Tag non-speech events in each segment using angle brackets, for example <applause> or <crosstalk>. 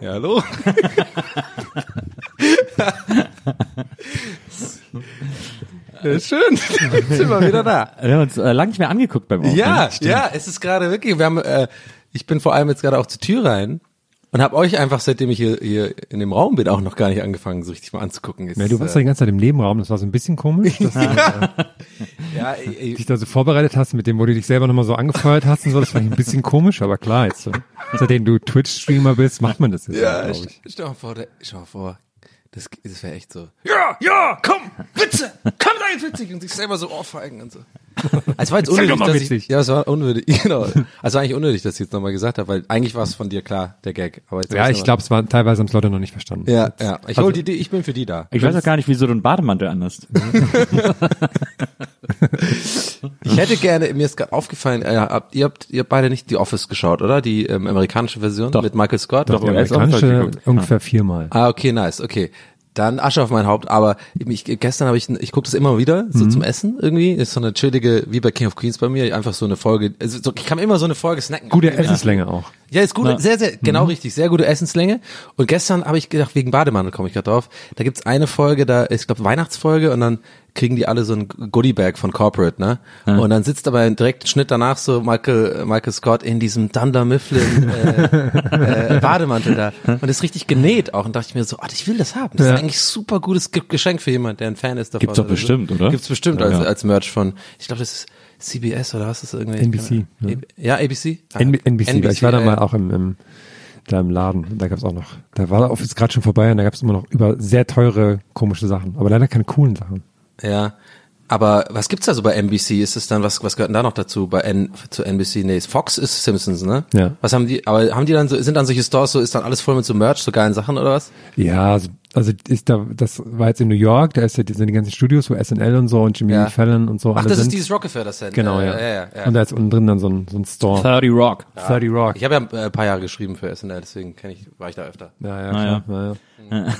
Ja, hallo. ja, schön. Jetzt sind wir wieder da. Wir haben uns äh, lange nicht mehr angeguckt beim Aufnehmen. Ja, ja, es ist gerade wirklich, wir haben, äh, ich bin vor allem jetzt gerade auch zur Tür rein und habe euch einfach, seitdem ich hier, hier in dem Raum bin, auch noch gar nicht angefangen, so richtig mal anzugucken. Es Ja, du warst ja die ganze Zeit im Nebenraum, das war so ein bisschen komisch, dass du <laughs> äh, ja, ey, dich da so vorbereitet hast, mit dem, wo du dich selber nochmal so angefeuert hast und so, das ich ein bisschen komisch, aber klar, jetzt, so, seitdem du Twitch-Streamer bist, macht man das jetzt, ja, st- ich. stell mal vor, stell mal vor, das, das wäre echt so. Ja, ja, komm, Witze, komm da jetzt witzig und sich selber so ohrfeigen und so. <laughs> Es war jetzt doch unnötig, mal dass witzig. ich, ja, es war unnötig, <laughs> genau. Also war eigentlich unnötig, dass ich jetzt nochmal gesagt habe, weil eigentlich war es von dir klar, der Gag. Aber jetzt Ja, ich glaube, es war teilweise haben es Leute noch nicht verstanden. Ja, ja. Ich hol die, die, ich bin für die da. Ich weiß auch gar nicht, wieso du einen Bademantel anhast. <laughs> Ich hätte gerne, mir ist gerade aufgefallen, äh, habt, ihr habt, ihr habt beide nicht die Office geschaut, oder? Die ähm, amerikanische Version Doch. mit Michael Scott? Doch, Die er ist auch amerikanische ungefähr viermal. Ah, okay, nice, okay. Dann Asche auf mein Haupt, aber ich, gestern habe ich, ich gucke das immer wieder, so Mhm. zum Essen irgendwie, ist so eine chillige, wie bei King of Queens bei mir, einfach so eine Folge, also so, ich kann immer so eine Folge snacken. Gute. Essenslänge auch. Ja, ist gut, sehr, sehr, genau Mhm. richtig, sehr gute Essenslänge. Und gestern habe ich gedacht, wegen Bademantel komme ich gerade drauf, da gibt's eine Folge, da ist, ich glaube, Weihnachtsfolge und dann kriegen die alle so ein Goodie-Bag von Corporate, ne? Und dann sitzt aber direkt Schnitt danach so Michael, Michael Scott in diesem Dunder Mifflin äh, äh, <laughs> Bademantel da und ist richtig genäht auch und dachte ich mir so, oh, ich will das haben. Das Ja. ist eigentlich super gutes Ge- Geschenk für jemand, der ein Fan ist davon. Gibt's doch oder so. bestimmt, oder? Gibt's bestimmt Ja, als, ja. als Merch von, ich glaube, das ist CBS oder was ist das irgendwie? NBC, Ja, ja ABC? Ah, N NBC, weil ich war da ja, mal ja. auch im, im da im Laden. Da gab's auch noch, da war der Office gerade schon vorbei und da gab's immer noch über sehr teure, komische Sachen. Aber leider keine coolen Sachen. Ja. Aber was gibt's da so bei NBC? Ist es dann, was, was gehört denn da noch dazu bei N, zu NBC? Nee, Fox ist Simpsons, ne? Ja. Was haben die, aber haben die dann so, sind dann solche Stores so, ist dann alles voll mit so Merch, so geilen Sachen oder was? Ja, also, also ist da, das war jetzt in New York, da ist ja, die sind die ganzen Studios, wo SNL und so und Jimmy Ja. Fallon und so. Ach, alle das sind. ist dieses Rockefeller Center. Genau, ja. ja, ja, ja. Und da ist unten drin dann so ein, so ein Store. 30 Rock. 30 Rock. Ich habe ja äh, ein paar Jahre geschrieben für SNL, deswegen kenn ich, war ich da öfter. ja, ja, Naja. klar, ja, ja.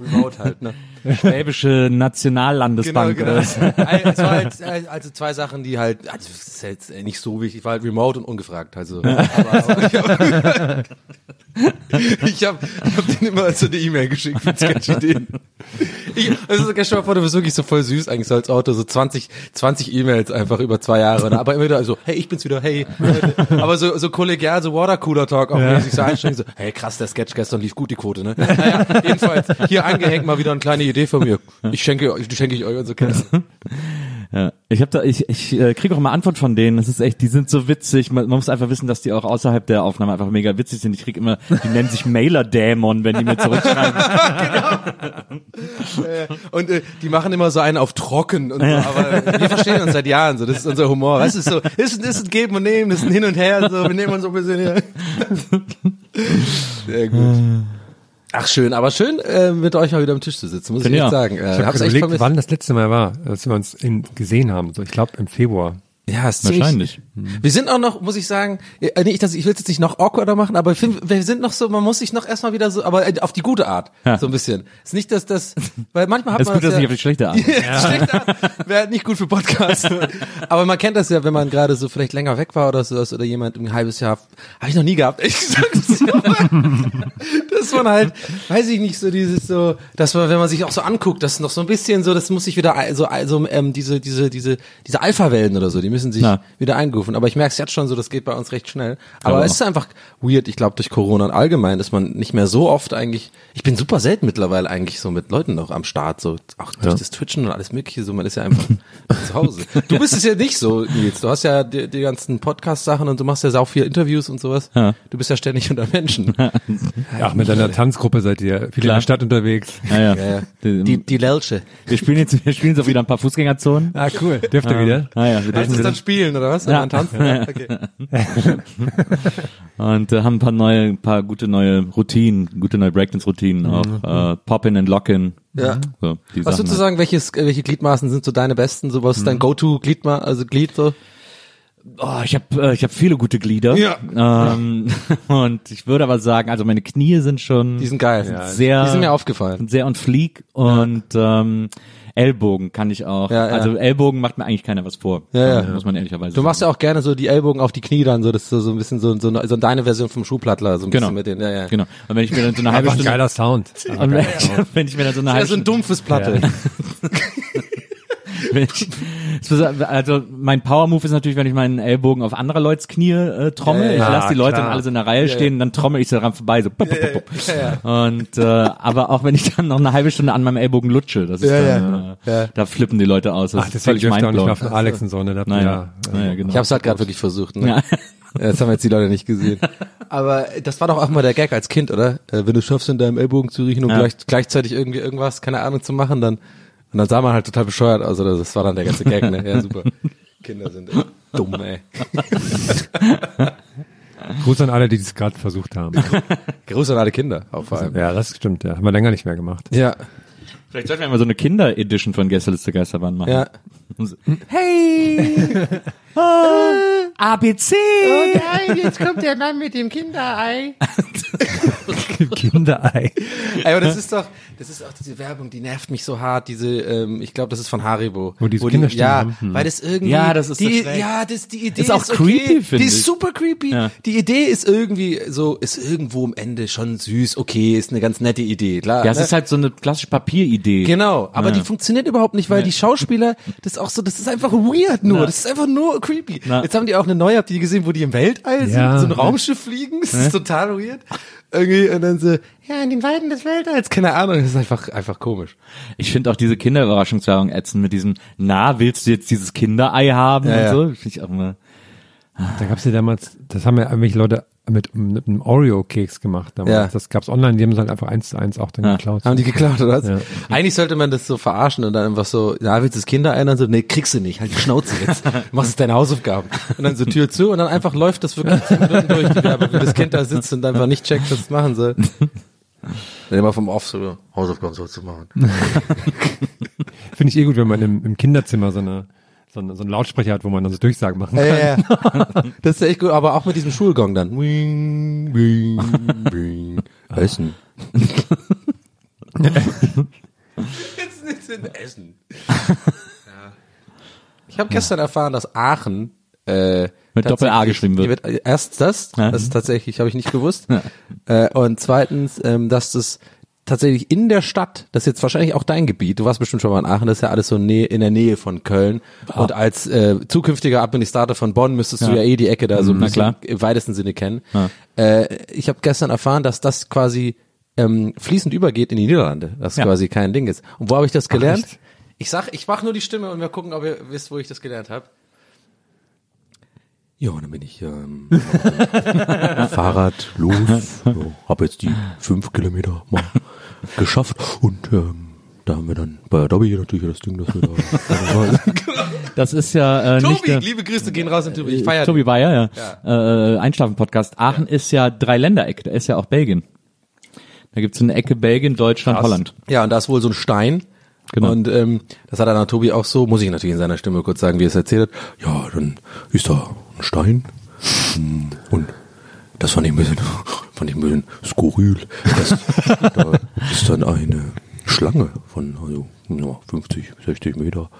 Remote halt, ne? <laughs> Schwäbische Nationallandesbank. oder was? es war halt, äh, also zwei Sachen, die halt, also das ist jetzt äh, nicht so wichtig, ich war halt remote und ungefragt, also. Aber, aber <laughs> <laughs> <laughs> ich habe hab, denen immer so eine E-Mail geschickt mit Sketch-Ideen. Ich, also gestern vor, du bist wirklich so voll süß eigentlich so als Auto, so 20, 20 E-Mails einfach über zwei Jahre, aber immer wieder so, hey, ich bin's wieder, hey. Aber so, so kollegial, so Watercooler-Talk auch mäßig so einsteigen, so, hey, krass, der Sketch gestern lief gut, die Quote, ne? Naja, jedenfalls, hier angehängt mal wieder eine kleine Idee von mir. Ich schenke euch, die schenke ich euch und so. Ja. Ich habe da, ich, ich äh, kriege auch immer Antwort von denen. Das ist echt, die sind so witzig. Man, man muss einfach wissen, dass die auch außerhalb der Aufnahme einfach mega witzig sind. Ich krieg immer, die nennen sich Mailer-Dämon, wenn die mir zurückschreiben. <laughs> Und äh, die machen immer so einen auf trocken und so, aber wir verstehen uns seit Jahren so, das ist unser Humor. Das ist so, ist, ist ein Geben und Nehmen, das ist ein Hin und Her, so, wir nehmen uns so ein bisschen her. Sehr gut. Ach schön, aber schön äh, mit euch mal wieder am Tisch zu sitzen, muss ich Finde echt ja. sagen. Äh, Ich habe überlegt, wann das letzte Mal war, dass wir uns in, gesehen haben. So, ich glaube im Februar. Ja, ist Wahrscheinlich. Wir sind auch noch, muss ich sagen, äh, nicht, dass ich will es jetzt nicht noch awkwarder machen, aber ich find, wir sind noch so, man muss sich noch erstmal wieder so, aber äh, auf die gute Art, Ja. so ein bisschen. Ist nicht, dass das, weil manchmal hat Das ist man gut, dass ja, nicht auf die schlechte Art. <laughs> Schlecht Art. Wäre nicht gut für Podcasts. <laughs> Aber man kennt das ja, wenn man gerade so vielleicht länger weg war oder so oder jemand ein halbes Jahr, habe ich noch nie gehabt. Ich das ja mal. Dass man halt, weiß ich nicht, so dieses so, dass man, wenn man sich auch so anguckt, das ist noch so ein bisschen so, das muss sich wieder so also ähm, diese diese diese diese Alpha-Wellen oder so, die müssen sich Ja. wieder eingerufen. Aber ich merke es jetzt schon so, das geht bei uns recht schnell. Aber Aber es ist einfach weird. Ich glaube durch Corona und allgemein ist man nicht mehr so oft eigentlich. Ich bin super selten mittlerweile eigentlich so mit Leuten noch am Start, so auch durch das Twitchen und alles Mögliche. So man ist ja einfach <laughs> zu Hause. Du bist es ja nicht so, Nils. Du hast ja die, die ganzen Podcast-Sachen und du machst ja sau viel Interviews und sowas. Ja. Du bist ja ständig unter Menschen. <laughs> Ja, mit deiner Tanzgruppe seid ihr viel in Klar. der Stadt unterwegs. Ja, ja. Ja, ja. Die, Die, Lelche. wir spielen jetzt, wir spielen jetzt auch wieder ein paar Fußgängerzonen. Ah, cool. Dürft ihr wieder? Ah, ja, wir dürfen dann spielen, oder was? Ja. Und? Ja. <laughs> Okay. <laughs> Und äh, haben ein paar neue, ein paar gute neue Routinen, gute neue Breakdance-Routinen auch. Äh, Pop-in and Lock-in. Ja. So, Was würdest du sagen, welches, welche Gliedmaßen sind so deine besten? So, was ist dein Go-To-Gliedma, also Glied so? Oh, ich habe äh, ich hab viele gute Glieder. Ja. Ähm, <laughs> und ich würde aber sagen, also meine Knie sind schon Die sind geil. sehr Die sind mir aufgefallen. sehr on fleek und ähm, Ellbogen kann ich auch. Ja, ja. Also Ellbogen macht mir eigentlich keiner was vor. Ja, ja. Muss man ehrlicherweise Du machst ja auch gerne so die Ellbogen auf die Knie dann, so das ist so, so ein bisschen so, so, so deine Version vom Schuhplattler, so ein Genau. bisschen mit den, ja, ja. Genau. Und wenn ich mir dann so eine <laughs> halbe Stunde geiler Sound. <laughs> und wenn, ich, wenn ich mir dann so eine Ja, halbe so ein Stunde dumpfes Platte. <laughs> wenn ich, also mein Power Move ist natürlich, wenn ich meinen Ellbogen auf anderer Leute's Knie äh, trommel. Ich lasse die Leute klar. dann alle so in der Reihe stehen, dann trommel ich so dran vorbei, so. Pup, pup. Ja, Und äh, aber auch wenn ich dann noch eine halbe Stunde an meinem Ellbogen lutsche, das ist Ja, dann, ja. Äh, Ja. da flippen die Leute aus. Das Ach, ist deswegen völlig auch nicht mehr von Alex und so, ne? Naja, ja, naja, genau. Ich hab's halt gerade wirklich versucht, ne? <laughs> Das haben jetzt die Leute nicht gesehen. Aber das war doch auch mal der Gag als Kind, oder? Äh, Wenn du schaffst, in deinem Ellbogen zu riechen und Ja. gleich, gleichzeitig irgendwie irgendwas, keine Ahnung, zu machen, dann, und dann sah man halt total bescheuert aus, oder? Das war dann der ganze Gag, ne? Ja, super. <laughs> Kinder sind echt dumm, ey. <laughs> Gruß an alle, die das gerade versucht haben. <laughs> Gruß an alle Kinder, auch vor allem. ja, das stimmt, ja. Haben wir länger nicht mehr gemacht. Ja, Vielleicht sollten wir mal so eine Kinder-Edition von Gästeliste Geisterbahn machen. ja. Hey! ABC! Nein, jetzt kommt der Mann mit dem Kinderei. <laughs> Kinderei. Aber das ist doch, das ist auch diese Werbung, die nervt mich so hart, diese, ähm, ich glaube, das ist von Haribo. Wo die so die, Ja, haben. Hm. weil das irgendwie, Ja, das ist die, schräg. ja, das, die Idee Ist auch okay. creepy, finde Die ist super creepy. Ja. Die Idee ist irgendwie so, ist irgendwo am Ende schon süß, okay, ist eine ganz nette Idee, klar. Ja, es ne? ist halt so eine klassische Papieridee. Genau, aber Ja. die funktioniert überhaupt nicht, weil die Schauspieler, das ist auch so, das ist einfach weird nur, Na. das ist einfach nur creepy. Na. Jetzt haben die auch eine neue, habt ihr gesehen, wo die im Weltall sind, Ja. so ein Raumschiff fliegen, das ist total weird. Irgendwie, und dann so, ja, in den Weiten des Weltalls, keine Ahnung, das ist einfach, einfach komisch. Ich finde auch diese Kinderüberraschungswerbung ätzend mit diesem, na, willst du jetzt dieses Kinderei haben Ja, ja. und so? Finde ich auch immer. Da gab's ja damals, das haben ja irgendwelche Leute mit, mit einem Oreo-Keks gemacht damals. Ja. Das gab's online, die haben es halt einfach eins zu eins auch dann Ja. geklaut. Haben die geklaut, oder was? Ja. Eigentlich sollte man das so verarschen und dann einfach so, ja, willst du das Kinder ein? Und so, nee, kriegst du nicht, halt die Schnauze jetzt. <laughs> Machst jetzt deine Hausaufgaben. Und dann so Tür zu und dann einfach läuft das wirklich durch, die Werbung, wie das Kind da sitzt und einfach nicht checkt, was es machen soll. <laughs> Dann immer vom Off so, Hausaufgaben so zu machen. <laughs> Finde ich eh gut, wenn man im, im Kinderzimmer so eine so, eine, so einen Lautsprecher hat, wo man dann so Durchsagen machen kann. Ja, ja, <laughs> ja. Das ist echt gut, aber auch mit diesem Schulgong dann. Wing, wing, wing. Essen. <laughs> Jetzt nichts in Essen. Ja. Ich habe gestern erfahren, dass Aachen äh, Mit Doppel-A tatsächlich- geschrieben wird. die Erst das, das ist tatsächlich, habe ich nicht gewusst. Äh, und zweitens, ähm, dass das tatsächlich in der Stadt, das ist jetzt wahrscheinlich auch dein Gebiet, du warst bestimmt schon mal in Aachen, das ist ja alles so in der Nähe von Köln. Und als äh, zukünftiger Administrator von Bonn müsstest du Ja. ja eh die Ecke da so ein Na bisschen klar. im weitesten Sinne kennen. Ja. Äh, ich habe gestern erfahren, dass das quasi ähm, fließend übergeht in die Niederlande, das Ja. quasi kein Ding ist. Und wo habe ich das gelernt? echt? ich sag, ich mach nur die Stimme und wir gucken, ob ihr wisst, wo ich das gelernt habe. Ja, und dann bin ich ähm, <laughs> Fahrrad los, <laughs> ja, habe jetzt die fünf Kilometer mal geschafft und ähm, da haben wir dann bei Dobby natürlich das Ding, dass wir da <laughs> Das ist ja äh, nicht Tobi, der, liebe Grüße gehen raus in Tobi, ich feier Tobi Bayer, ja. Äh, Einschlafen-Podcast. Aachen ist ja Dreiländereck, da ist ja auch Belgien. Da gibt's eine Ecke Belgien, Deutschland, Holland. Ja, und da ist wohl so ein Stein. Genau. Und ähm, das hat dann Tobi auch so, muss ich natürlich in seiner Stimme kurz sagen, wie er es erzählt hat. Ja, dann ist da ein Stein Hm, und das fand ich ein bisschen, fand ich ein bisschen skurril. Das, da ist dann eine Schlange von also, ja, 50, 60 Meter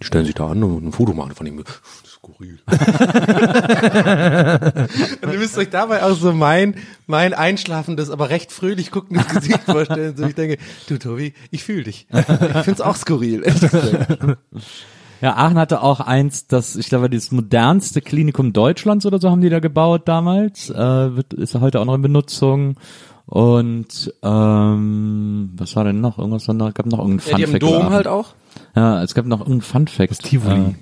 die stellen sich da an und ein Foto machen. Fand ich mir skurril. und <laughs> ihr müsst euch dabei auch so mein, mein einschlafendes, aber recht fröhlich guckendes <laughs> Gesicht vorstellen. So ich denke, du Tobi, ich fühle dich. Ich find's auch skurril. Ja, Aachen hatte auch eins, das, ich glaube, das modernste Klinikum Deutschlands oder so haben die da gebaut damals. Äh, wird, ist ja heute auch noch in Benutzung. Und ähm, was war denn noch? Irgendwas noch, gab noch irgendein Ja, die haben Funfact. Dom halt auch. Ja, es gab noch irgendein Funfact. Das Tivoli. Äh,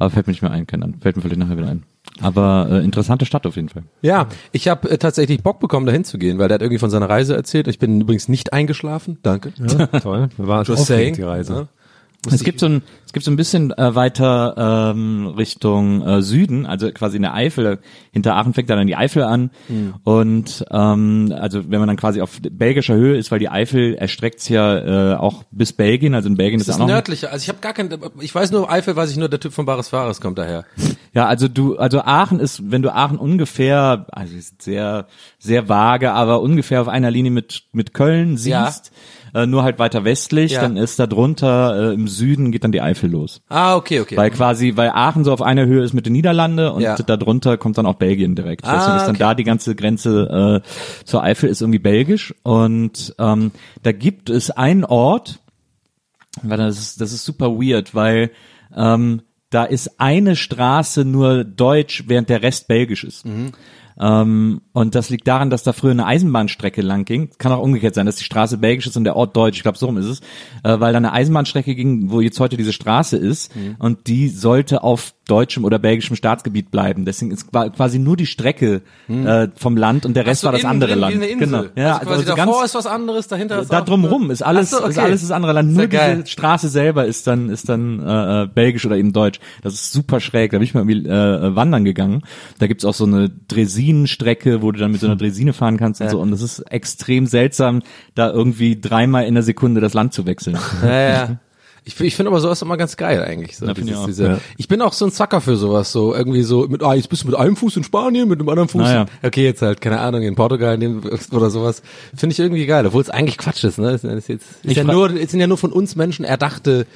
aber fällt mir nicht mehr ein, keine Ahnung. Fällt mir vielleicht nachher wieder ein. Aber äh, interessante Stadt auf jeden Fall. Ja, ich habe äh, tatsächlich Bock bekommen, dahin zu gehen, weil der hat irgendwie von seiner Reise erzählt. Ich bin übrigens nicht eingeschlafen. Danke. Ja, toll. War Just saying. die Reise. Ja. Es gibt so ein, es gibt so ein bisschen äh, weiter ähm, Richtung äh, Süden, also quasi in der Eifel. Hinter Aachen fängt dann die Eifel an und ähm, also wenn man dann quasi auf belgischer Höhe ist, weil die Eifel erstreckt sich ja äh, auch bis Belgien, also in Belgien ist ist auch noch nördlicher. Also ich habe gar kein, ich weiß nur Eifel, weiß ich nur, der Typ von Bares Fares kommt daher. <laughs> Ja, also du, also Aachen ist, wenn du Aachen ungefähr, also sehr, sehr vage, aber ungefähr auf einer Linie mit mit Köln siehst, äh, nur halt weiter westlich, Ja. dann ist da drunter äh, im Süden geht dann die Eifel los. Ah, okay, okay. Weil quasi, weil Aachen so auf einer Höhe ist mit den Niederlande und Ja. darunter kommt dann auch Belgien direkt. Ah, Deswegen ist dann okay. da die ganze Grenze äh, zur Eifel ist irgendwie belgisch und ähm, da gibt es einen Ort, weil das ist, das ist super weird, weil ähm, da ist eine Straße nur deutsch, während der Rest belgisch ist. Mhm. Ähm, und das liegt daran, dass da früher eine Eisenbahnstrecke lang ging. Kann auch umgekehrt sein, dass die Straße belgisch ist und der Ort deutsch. Ich glaube, so rum ist es. Äh, weil da eine Eisenbahnstrecke ging, wo jetzt heute diese Straße ist. Mhm. Und die sollte auf deutschem oder belgischem Staatsgebiet bleiben. Deswegen ist qua- quasi nur die Strecke äh, vom Land und der Rest Mhm. So, war das innen andere drin, Land. Wie eine Insel. Genau. Ja, also quasi also davor ganz, ist was anderes, dahinter ist da drumrum ist alles, so, ist okay. alles das andere Land. Ist Nur geil. diese Straße selber ist dann, ist dann äh, äh, belgisch oder eben deutsch. Das ist super schräg. Da bin ich mal irgendwie äh, wandern gegangen. Da gibt's auch so eine Dresinenstrecke, wo du dann mit so einer Dresine fahren kannst und so. Und es ist extrem seltsam, da irgendwie dreimal in der Sekunde das Land zu wechseln. Ja, ja. Ich, ich finde aber sowas immer ganz geil eigentlich. So, Ja, dieses, ich auch. diese, Ja. Ich bin auch so ein Zacker für sowas, so irgendwie so mit, ah, jetzt bist du mit einem Fuß in Spanien, mit dem anderen Fuß. Naja. in- Okay, jetzt halt, keine Ahnung, in Portugal in dem, <laughs> oder sowas. Finde ich irgendwie geil, obwohl es eigentlich Quatsch ist, ne? Es ist, jetzt, ist ja nur, es sind ja nur von uns Menschen erdachte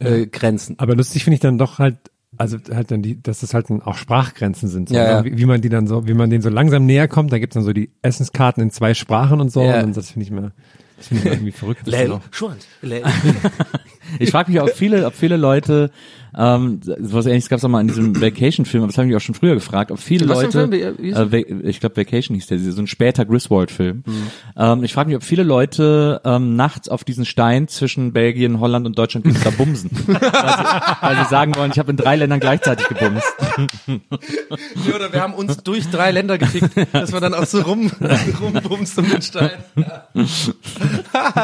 äh, Grenzen. Aber lustig finde ich dann doch halt, also halt dann die, dass das halt dann auch Sprachgrenzen sind, so, Ja, ne? ja. Wie, wie man die dann so, wie man denen so langsam näher kommt, da gibt's dann so die Essenskarten in zwei Sprachen und so, Ja. und das finde ich mir, das finde ich mir irgendwie verrückt. <laughs> <laughs> auch. Schwanz. Ich frage mich, ob viele, ob viele Leute, ähm, was ähnliches gab es auch mal in diesem <clears throat> Vacation-Film, aber das habe ich mich auch schon früher gefragt, ob viele Was Leute, äh, ich glaube Vacation hieß der, so ein später Griswold-Film. Ähm, ich frage mich, ob viele Leute ähm, nachts auf diesen Stein zwischen Belgien, Holland und Deutschland da bumsen, <laughs> weil, sie, weil sie sagen wollen, ich habe in drei Ländern gleichzeitig gebumst. <laughs> Ja, oder wir haben uns durch drei Länder gefickt, dass man dann auch so rum, <laughs> rumbumst um den Stein. Ja.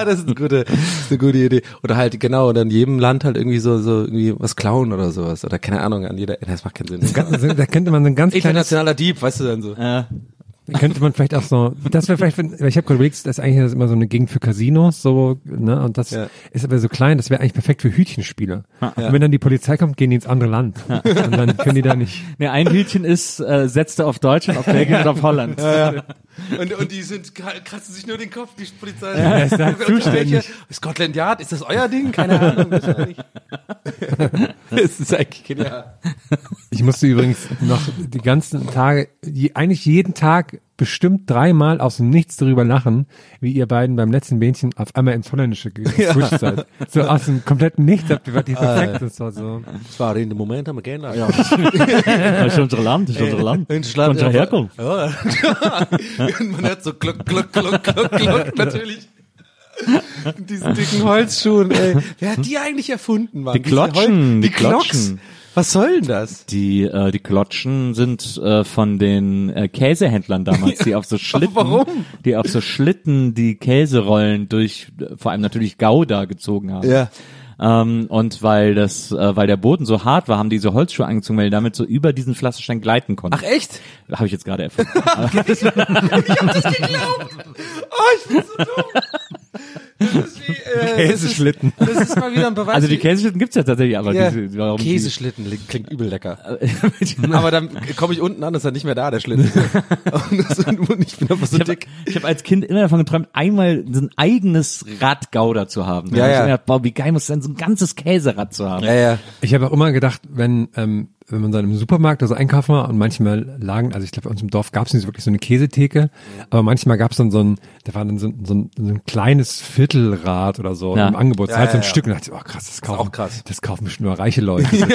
das, ist eine gute, das ist eine gute Idee. Oder halt, genau, oder in jedem Land halt irgendwie so, so irgendwie was klauen oder sowas. Oder keine Ahnung, an jeder, das macht keinen Sinn. Da könnte man so ein ganz <laughs> kleines, Internationaler Dieb, weißt du dann so. Äh, könnte man vielleicht auch so, das wäre vielleicht, wenn- weil ich habe gerade überlegt, das ist eigentlich immer so eine Gegend für Casinos, so, ne, und das Ja. ist aber so klein, das wäre eigentlich perfekt für Hütchenspieler. Und wenn dann die Polizei kommt, gehen die ins andere Land. Und dann können die da nicht. ne, ein Hütchen ist, äh, setzte auf Deutschland, auf Belgien und auf Holland. Und, und die sind, kratzen sich nur den Kopf, die Polizei. Ja, ist Welche- zuständig. Scotland Yard, ist das euer Ding? Keine Ahnung. wahrscheinlich. Das ist eigentlich genial. Ich musste übrigens noch die ganzen Tage, je, eigentlich jeden Tag bestimmt dreimal aus dem Nichts darüber lachen, wie ihr beiden beim letzten Bähnchen auf einmal ins Holländische <laughs> geswitcht seid. So aus dem kompletten Nichts habt ihr die perfekt. Das war so. Das war in dem Moment, haben wir gerne. Ja. <laughs> Das ist unser Land, das ist unser Land. Unsere Herkunft. Ja. Und <laughs> man hört so kluck, kluck, kluck, kluck, kluck, natürlich. Diesen dicken Holzschuhen, ey. Wer hat die eigentlich erfunden, Mann? Die Klotschen, Hol- die die Klocks. Was soll denn das? Die, äh, die Klotschen sind äh, von den äh, Käsehändlern damals, die <laughs> auf so Schlitten, warum? die auf so Schlitten die Käserollen durch, äh, vor allem natürlich Gouda gezogen haben. Ja. Ähm, und weil das, äh, weil der Boden so hart war, haben die so Holzschuhe angezogen, weil die damit so über diesen Pflasterstein gleiten konnten. Ach echt? Habe ich jetzt gerade erfahren. <laughs> Oh, ich bin so dumm. Das ist wie, äh, Käseschlitten. Das ist, das ist mal wieder ein Beweis. Also die Käseschlitten gibt's ja tatsächlich, aber Ja, diese, warum die- Käseschlitten li- klingt übel lecker. <laughs> Aber dann komme ich unten an, ist er nicht mehr da, der Schlitten. <laughs> und, das, und ich bin einfach so Ich habe dick. hab als Kind immer davon geträumt, einmal so ein eigenes Radgauder zu haben. Da Ja, hab ich ja. mir gedacht, boah, wie geil muss es sein, so ein ganzes Käserad zu haben. Ja, ja. Ich habe auch immer gedacht, wenn ähm, wenn man dann im Supermarkt also einkaufen war und manchmal lagen, also ich glaube bei uns im Dorf gab es nicht so wirklich so eine Käsetheke, aber manchmal gab es dann so ein, da war dann so, ein- so, ein, so ein kleines Viertelrad oder so Ja. im Angebot, Ja, halt so ein ja, ja. Stück und dachte ich, oh krass, das kaufen, auch krass. das kaufen bestimmt nur reiche Leute, <laughs> die so,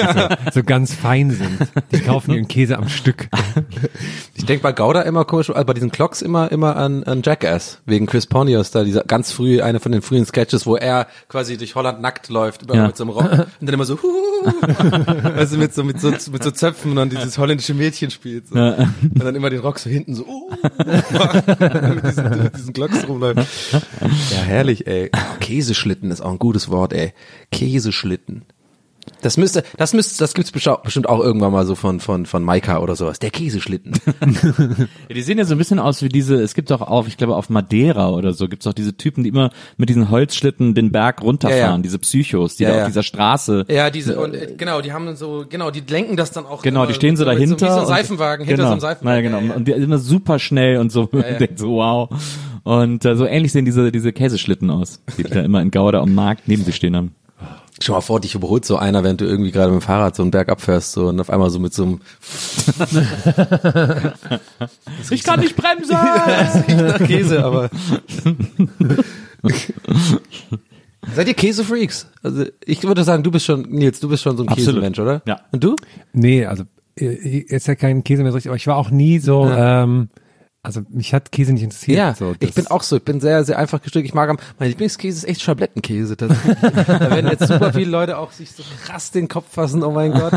so ganz fein sind. Die kaufen ihren Käse am Stück. <laughs> Ich denke bei Gouda immer komisch, äh, bei diesen Clocks immer immer an, an Jackass, wegen Chris Pontius, da dieser ganz früh, eine von den frühen Sketches, wo er quasi durch Holland nackt läuft, über, Ja. mit so einem Rock und dann immer so, <laughs> also mit so, mit so, mit so Zöpfen und dann dieses holländische Mädchen spielt. So. Und dann immer den Rock so hinten so, uh, <laughs> mit diesen, mit diesen Glocks rumläuft. Ja, herrlich, ey. Oh, Käseschlitten ist auch ein gutes Wort, ey. Käseschlitten. Das müsste, das müsste, das gibt's bestimmt auch irgendwann mal so von, von, von Maika oder sowas. Der Käseschlitten. <laughs> Ja, die sehen ja so ein bisschen aus wie diese, es gibt auch auf, ich glaube auf Madeira oder so, gibt's auch diese Typen, die immer mit diesen Holzschlitten den Berg runterfahren, Ja, ja. diese Psychos, die Ja, da ja. auf dieser Straße. Ja, diese, und, äh, genau, die haben so, genau, die lenken das dann auch. Genau, die stehen so dahinter. So, wie so ein und- Seifenwagen, hinter genau, so einem Seifenwagen. Na, genau. Ja, ja. Und die immer super schnell und so, ja. <laughs> denkt so, wow. Und äh, so ähnlich sehen diese, diese Käseschlitten aus, die da immer in Gouda am Markt neben sich stehen haben. Stell mal vor, dich überholt so einer, während du irgendwie gerade mit dem Fahrrad so einen Berg abfährst so, und auf einmal so mit so einem <laughs> Ich kann nicht bremsen! <laughs> nach Käse, aber. <laughs> Seid ihr Käsefreaks? Also ich würde sagen, du bist schon, Nils, du bist schon so ein Absolut. Käsemensch, oder? Ja. Und du? Nee, also äh, jetzt ja kein Käse mehr so richtig, aber ich war auch nie so, ähm, also mich hat Käse nicht interessiert. Ja, so, ich bin auch so, ich bin sehr, sehr einfach gestrickt. Ich mag am, mein Lieblingskäse ist echt Schablettenkäse. <laughs> da werden jetzt super viele Leute auch sich so krass den Kopf fassen, oh mein Gott.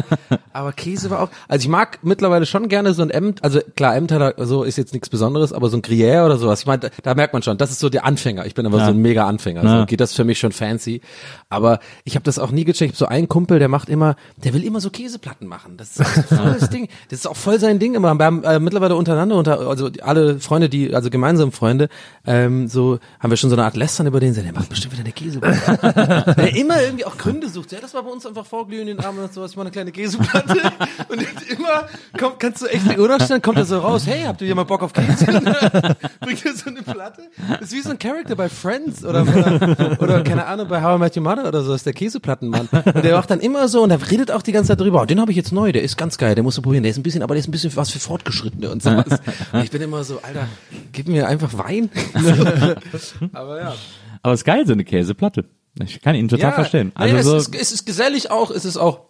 Aber Käse war auch, also ich mag mittlerweile schon gerne so ein Emt, also klar, Emmentaler so ist jetzt nichts Besonderes, aber so ein Gruyère oder sowas. Ich meine, da, da merkt man schon, das ist so der Anfänger. Ich bin aber Ja. so ein mega Anfänger. Ja. So geht das für mich schon fancy. Aber ich habe das auch nie gecheckt. Ich hab so einen Kumpel, der macht immer, der will immer so Käseplatten machen. Das ist auch so <laughs> voll das Ding. Das ist auch voll sein Ding immer. Wir haben äh, mittlerweile untereinander, unter, also alle Freunde, die, also gemeinsam Freunde, ähm, so haben wir schon so eine Art Lästern über den, der macht bestimmt wieder eine Käseplatte. <laughs> der immer irgendwie auch Gründe sucht. Ja, das war bei uns einfach vorglühen in den Abend und sowas, ich mal eine kleine Käseplatte. <laughs> Und immer kommt, kannst du echt die Uhr nachstellen, kommt er so raus, hey, habt ihr jemand Bock auf Käse? <laughs> Bringt er so eine Platte? Das ist wie so ein Charakter bei Friends oder, oder, oder keine Ahnung, bei How I Met Your Mother oder so, ist der Käseplattenmann. Und der macht dann immer so und der redet auch die ganze Zeit drüber, oh, den habe ich jetzt neu, der ist ganz geil, den musst du probieren, der ist ein bisschen, aber der ist ein bisschen was für Fortgeschrittene und sowas. Und ich bin immer so, Alter, gib mir einfach Wein. <laughs> aber ja. Aber es ist geil, so eine Käseplatte. Ich kann ihn total verstehen. Naja, Also so, es, ist, es ist gesellig auch, es ist auch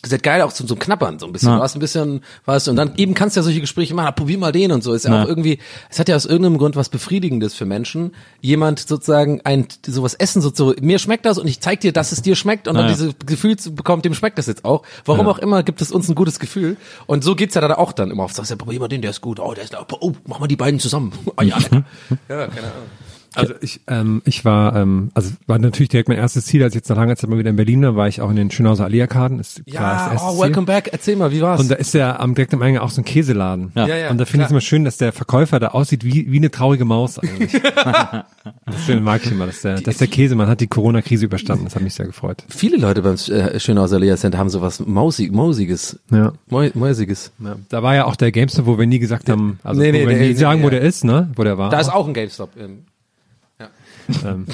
es ist geil auch zum, zum Knappern so ein bisschen. Ja. Du hast ein bisschen was und dann eben kannst du ja solche Gespräche machen, ah, probier mal den und so. Ist ja Ja. auch irgendwie, es hat ja aus irgendeinem Grund was Befriedigendes für Menschen. Jemand sozusagen ein sowas essen, so, so mir schmeckt das und ich zeig dir, dass es dir schmeckt und dann Ja. dieses Gefühl zu bekommt, dem schmeckt das jetzt auch. Warum auch immer gibt es uns ein gutes Gefühl. Und so geht's ja dann auch dann immer auf. Sagst ja, probier mal den, der ist gut. Oh, der ist, oh, mach mal die beiden zusammen. Oh, <laughs> ja, <laughs> ja, keine Ahnung. Also ich, ähm, ich war, ähm, also war natürlich direkt mein erstes Ziel, als ich jetzt nach langer Zeit mal wieder in Berlin war, war ich auch in den Schönhauser Allee-Arkaden. Klar, das Ja, erste oh, Ziel. welcome back. Erzähl mal, wie war's? Und da ist ja am direkt am Eingang auch so ein Käseladen. Ja. Ja, ja, und da finde ich es klar. immer schön, dass der Verkäufer da aussieht wie, wie eine traurige Maus eigentlich. <laughs> das schön mag ich immer, dass der, dass der Käsemann hat die Corona-Krise überstanden. Das hat mich sehr gefreut. Viele Leute beim äh, Schönhauser Lea Center haben sowas Mausig, Mausiges. Ja. Mäu- Mäusiges. ja. Da war ja auch der GameStop, wo wir nie gesagt haben, also Nee, nee, wo wir der- nie sagen, wo ja. der ist, ne? Wo der war. Da ist auch ein GameStop. Ähm, Ähm,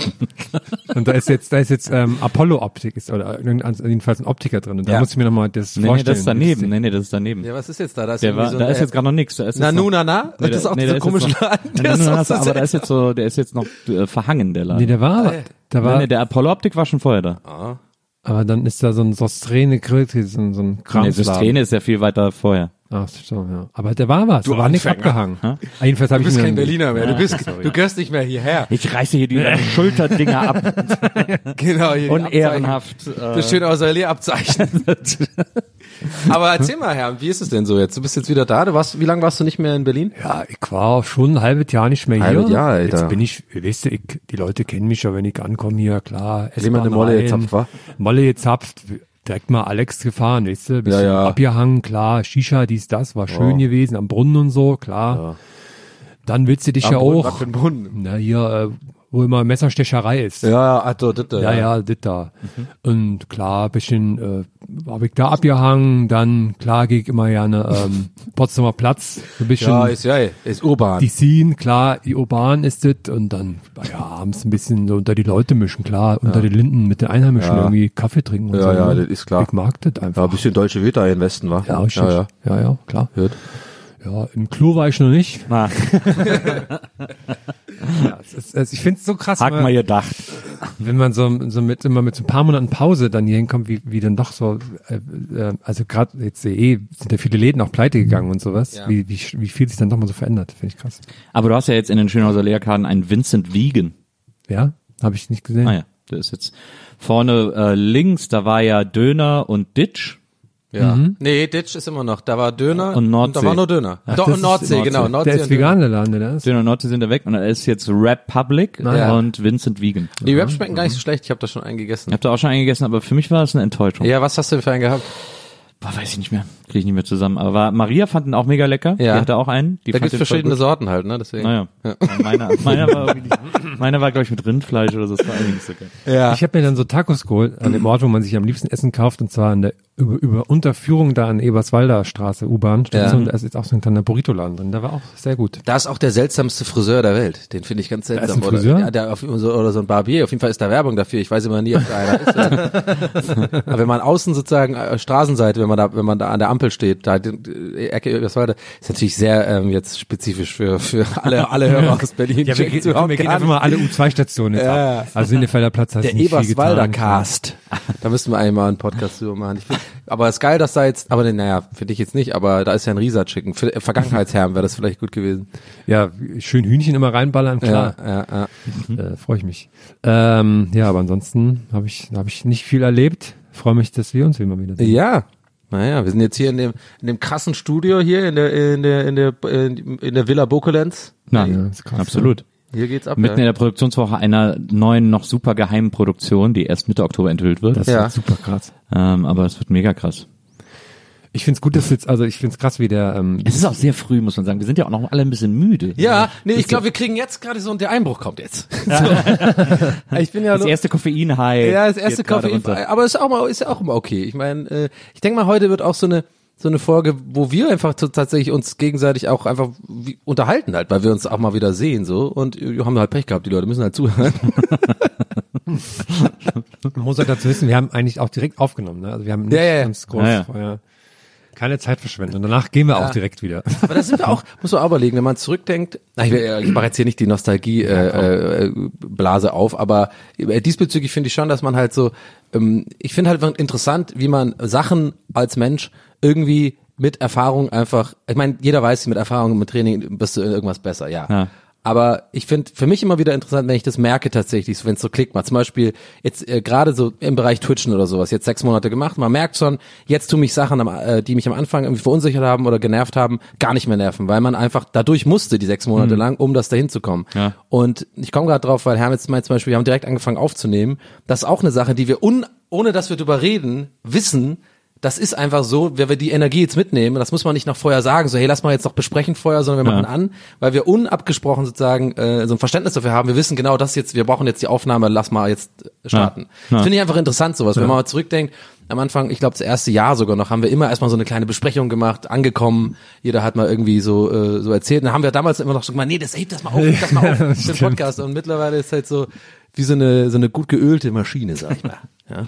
und da ist jetzt, da ist jetzt ähm, Apollo Optik ist oder irgendein, jedenfalls ein Optiker drin. Und da Ja. muss ich mir nochmal das nee, nee, vorstellen. das ist daneben. Nee, nee, das ist daneben. ja, was ist jetzt da? Da ist, war, so da ist jetzt gerade noch nichts. Da ist jetzt Nanu noch, Nana? Nee, das ist auch nee, komische jetzt noch-. Nee, Der ist auch so aber da ist jetzt so, der ist jetzt noch äh, verhangen, der Laden. Nee, der war, Ah, ja. da nee, war, nee, der Apollo-Optik war schon vorher da. Ah. aber dann ist da so ein Sostrene Grill, so ein, so ein Nee, Kramsladen. das Träne ist ja viel weiter vorher. Ach so, ja. Aber der war was, da war nichts abgehangen. Ah, Jedenfalls habe Du ich bist ihn kein Berliner mehr. Du bist, du gehörst nicht mehr hierher. Ich reiße hier die Schulterdinger ab. <laughs> Genau. Hier Unehrenhaft. Äh, Das Schönhauser Lea Abzeichen. <laughs> Aber erzähl mal, Herr, wie ist es denn so jetzt? Du bist jetzt wieder da. Du warst, wie lange warst du nicht mehr in Berlin? Ja, ich war schon ein halbes Jahr nicht mehr Halbes hier. Jahr, Alter. Jetzt bin ich, weißt du, ich, die Leute kennen mich ja, wenn ich ankomme hier, klar. Jemand eine Molle gezapft, wa? Molle gezapft, direkt mal Alex gefahren, weißt du, bisschen Ja, ja. abgehangen, klar, Shisha, dies, das, war schön Ja. gewesen, am Brunnen und so, klar. Dann willst du dich ja Brunnen, auch, na hier, äh, wo immer Messerstecherei ist. Ja, ja, also, das, Ja, ja, das da. Und klar, bisschen äh, habe ich da abgehangen, dann klar gehe ich immer gerne ähm, <laughs> Potsdamer Platz, so ein bisschen Ja, ist, ja, ist urban. die Scene, klar, die urban ist das und dann ja, abends ein bisschen so unter die Leute mischen, klar, unter die Linden mit den Einheimischen Ja. irgendwie Kaffee trinken und Ja, so. ja, ne? das ist klar. Ich mag das ja, einfach. ein bisschen deutsche Vita im Westen, war. Ja, ja, ja. ja, ja, klar. Hört. Ja, im Klo war ich noch nicht. Na, <laughs> Ja, ist, es, ich finde es so krass, wenn- mal gedacht. wenn man so, so mit immer mit so ein paar Monaten Pause dann hier hinkommt, wie, wie dann doch so, äh, äh, also gerade jetzt eh sind ja viele Läden auch pleite gegangen und sowas, Ja. wie, wie, wie viel sich dann doch mal so verändert, finde ich krass. Aber du hast ja jetzt in den Schönhauser Lehrkarten einen Vincent Wiegen. Ja, habe ich nicht gesehen. Ah ja, der ist jetzt vorne äh, links, da war ja Döner und Ditch. Ja. Nee, Ditch ist immer noch. Da war Döner Und Nordsee. da war nur Döner. Ach, Doch, das und Nordsee, Nordsee. genau. Nordsee Der ist und vegan, der Laden, der da ist. Döner und Nordsee sind da weg und da ist jetzt Rap Public ja. und Vincent. Döner. Die Wraps schmecken gar nicht so schlecht. Ich habe da schon einen gegessen. Ich habe da auch schon eingegessen, aber für mich war es eine Enttäuschung. Ja, was hast du denn für einen gehabt? Boah, weiß ich nicht mehr. Kriege ich nicht mehr zusammen. Aber war, Maria fand ihn auch mega lecker. Ja. Die hatte auch einen. Die Da den voll verschiedene. Sorten halt, ne? Deswegen. Naja. Meiner, <laughs> meiner war, meiner war glaube ich, mit Rindfleisch oder so. Das war eigentlich nicht so geil. Ja. Ich habe mir dann so Tacos geholt an dem Ort, wo man sich am liebsten Essen kauft, und zwar an der über, über Unterführung da an Eberswalder Straße, U-Bahn-Station. Ja. Da ist jetzt auch so ein kleiner Burrito-Laden drin. Der war auch sehr gut. Da ist auch der seltsamste Friseur der Welt. Den finde ich ganz ist seltsam. ein Friseur? Oder, ja, der auf, so, oder so ein Barbier. Auf jeden Fall ist da Werbung dafür. Ich weiß immer nie, ob da einer ist. <laughs> Aber wenn man außen sozusagen äh, Straßenseite, wenn man da, wenn man da an der Ampel steht, da Ecke Eberswalde, ist natürlich sehr ähm, jetzt spezifisch für für alle alle Hörer aus Berlin. Ja, wir, überhaupt wir gehen einfach mal alle U2-Stationen jetzt Ja. ab. Also Sinnefelder Platz hat Der Eberswalder. Cast. Da müssten wir einmal einen Podcast drüber machen. Find, aber es ist geil, dass da jetzt, aber naja, finde ich jetzt nicht, aber da ist ja ein Rieser Chicken. Für äh, Vergangenheitsherren wäre das vielleicht gut gewesen. Ja, schön Hühnchen immer reinballern, klar. Ja, ja, ja. Äh, Freue ich mich. Ähm, ja, aber ansonsten habe ich, hab ich nicht viel erlebt. Freue mich, dass wir uns immer wieder sehen. Ja. Naja, wir sind jetzt hier in dem, in dem krassen Studio hier in der, in der, in der, in der Villa Bokolenz. Na, Ja, ist krass, absolut. Hier geht's ab. Mitten in ja. der Produktionswoche einer neuen, noch super geheimen Produktion, die erst Mitte Oktober enthüllt wird. Das Ja. wird super krass. ähm, aber es wird mega krass. Ich find's gut, dass jetzt, also ich find's krass, wie der, ähm, Es ist auch sehr früh, muss man sagen. Wir sind ja auch noch alle ein bisschen müde. Ja, nee, ich glaube, wir kriegen jetzt gerade so, der Einbruch kommt jetzt. <laughs> ich bin ja Das erste Koffein-High. Ja, das erste Koffein, aber ist auch mal, ist ja auch immer okay. Ich meine, äh, ich denke mal, heute wird auch so eine so eine Folge, wo wir einfach so tatsächlich uns gegenseitig auch einfach wie, unterhalten halt, weil wir uns auch mal wieder sehen so und äh, wir haben halt Pech gehabt, die Leute müssen halt zuhören. <laughs> man muss halt dazu wissen, wir haben eigentlich auch direkt aufgenommen, ne? Also wir haben nicht Ja, ja, ja. ganz groß Ja, ja. Keine Zeit verschwenden. Und danach gehen wir auch direkt wieder. Aber da sind wir auch, <laughs> muss man auch überlegen, wenn man zurückdenkt, na, ich, ich mache jetzt hier nicht die Nostalgie äh, äh, auf, aber äh, diesbezüglich finde ich schon, dass man halt so, ähm, ich finde halt interessant, wie man Sachen als Mensch irgendwie mit Erfahrung einfach, ich meine, jeder weiß, mit Erfahrung, mit Training bist du in irgendwas besser, ja. Ja. Aber ich finde für mich immer wieder interessant, wenn ich das merke tatsächlich, wenn es so klickt mal. Zum Beispiel jetzt äh, gerade so im Bereich Twitchen oder sowas, jetzt sechs Monate gemacht, man merkt schon, jetzt tun mich Sachen, am, äh, die mich am Anfang irgendwie verunsichert haben oder genervt haben, gar nicht mehr nerven, weil man einfach dadurch musste, die sechs Monate lang, um das dahin zu kommen. Ja. Und ich komme gerade drauf, weil Hermes meint zum Beispiel, wir haben direkt angefangen aufzunehmen. Das ist auch eine Sache, die wir, un, ohne dass wir drüber reden, wissen, das ist einfach so, wenn wir die Energie jetzt mitnehmen, das muss man nicht noch vorher sagen, so hey, lass mal jetzt noch besprechen vorher, sondern wir Ja. machen an, weil wir unabgesprochen sozusagen äh, so ein Verständnis dafür haben. Wir wissen genau, das jetzt, wir brauchen jetzt die Aufnahme, lass mal jetzt äh, starten. Ja. Das finde ich einfach interessant, sowas. Wenn man mal zurückdenkt, am Anfang, ich glaube das erste Jahr sogar noch, haben wir immer erstmal so eine kleine Besprechung gemacht, angekommen, jeder hat mal irgendwie so äh, so erzählt. Und dann haben wir damals immer noch so gemacht, nee, das hebt das mal auf, heb das mal auf, Ja, <laughs> den Podcast. Und mittlerweile ist halt so wie so eine so eine gut geölte Maschine, sag ich mal. Ja.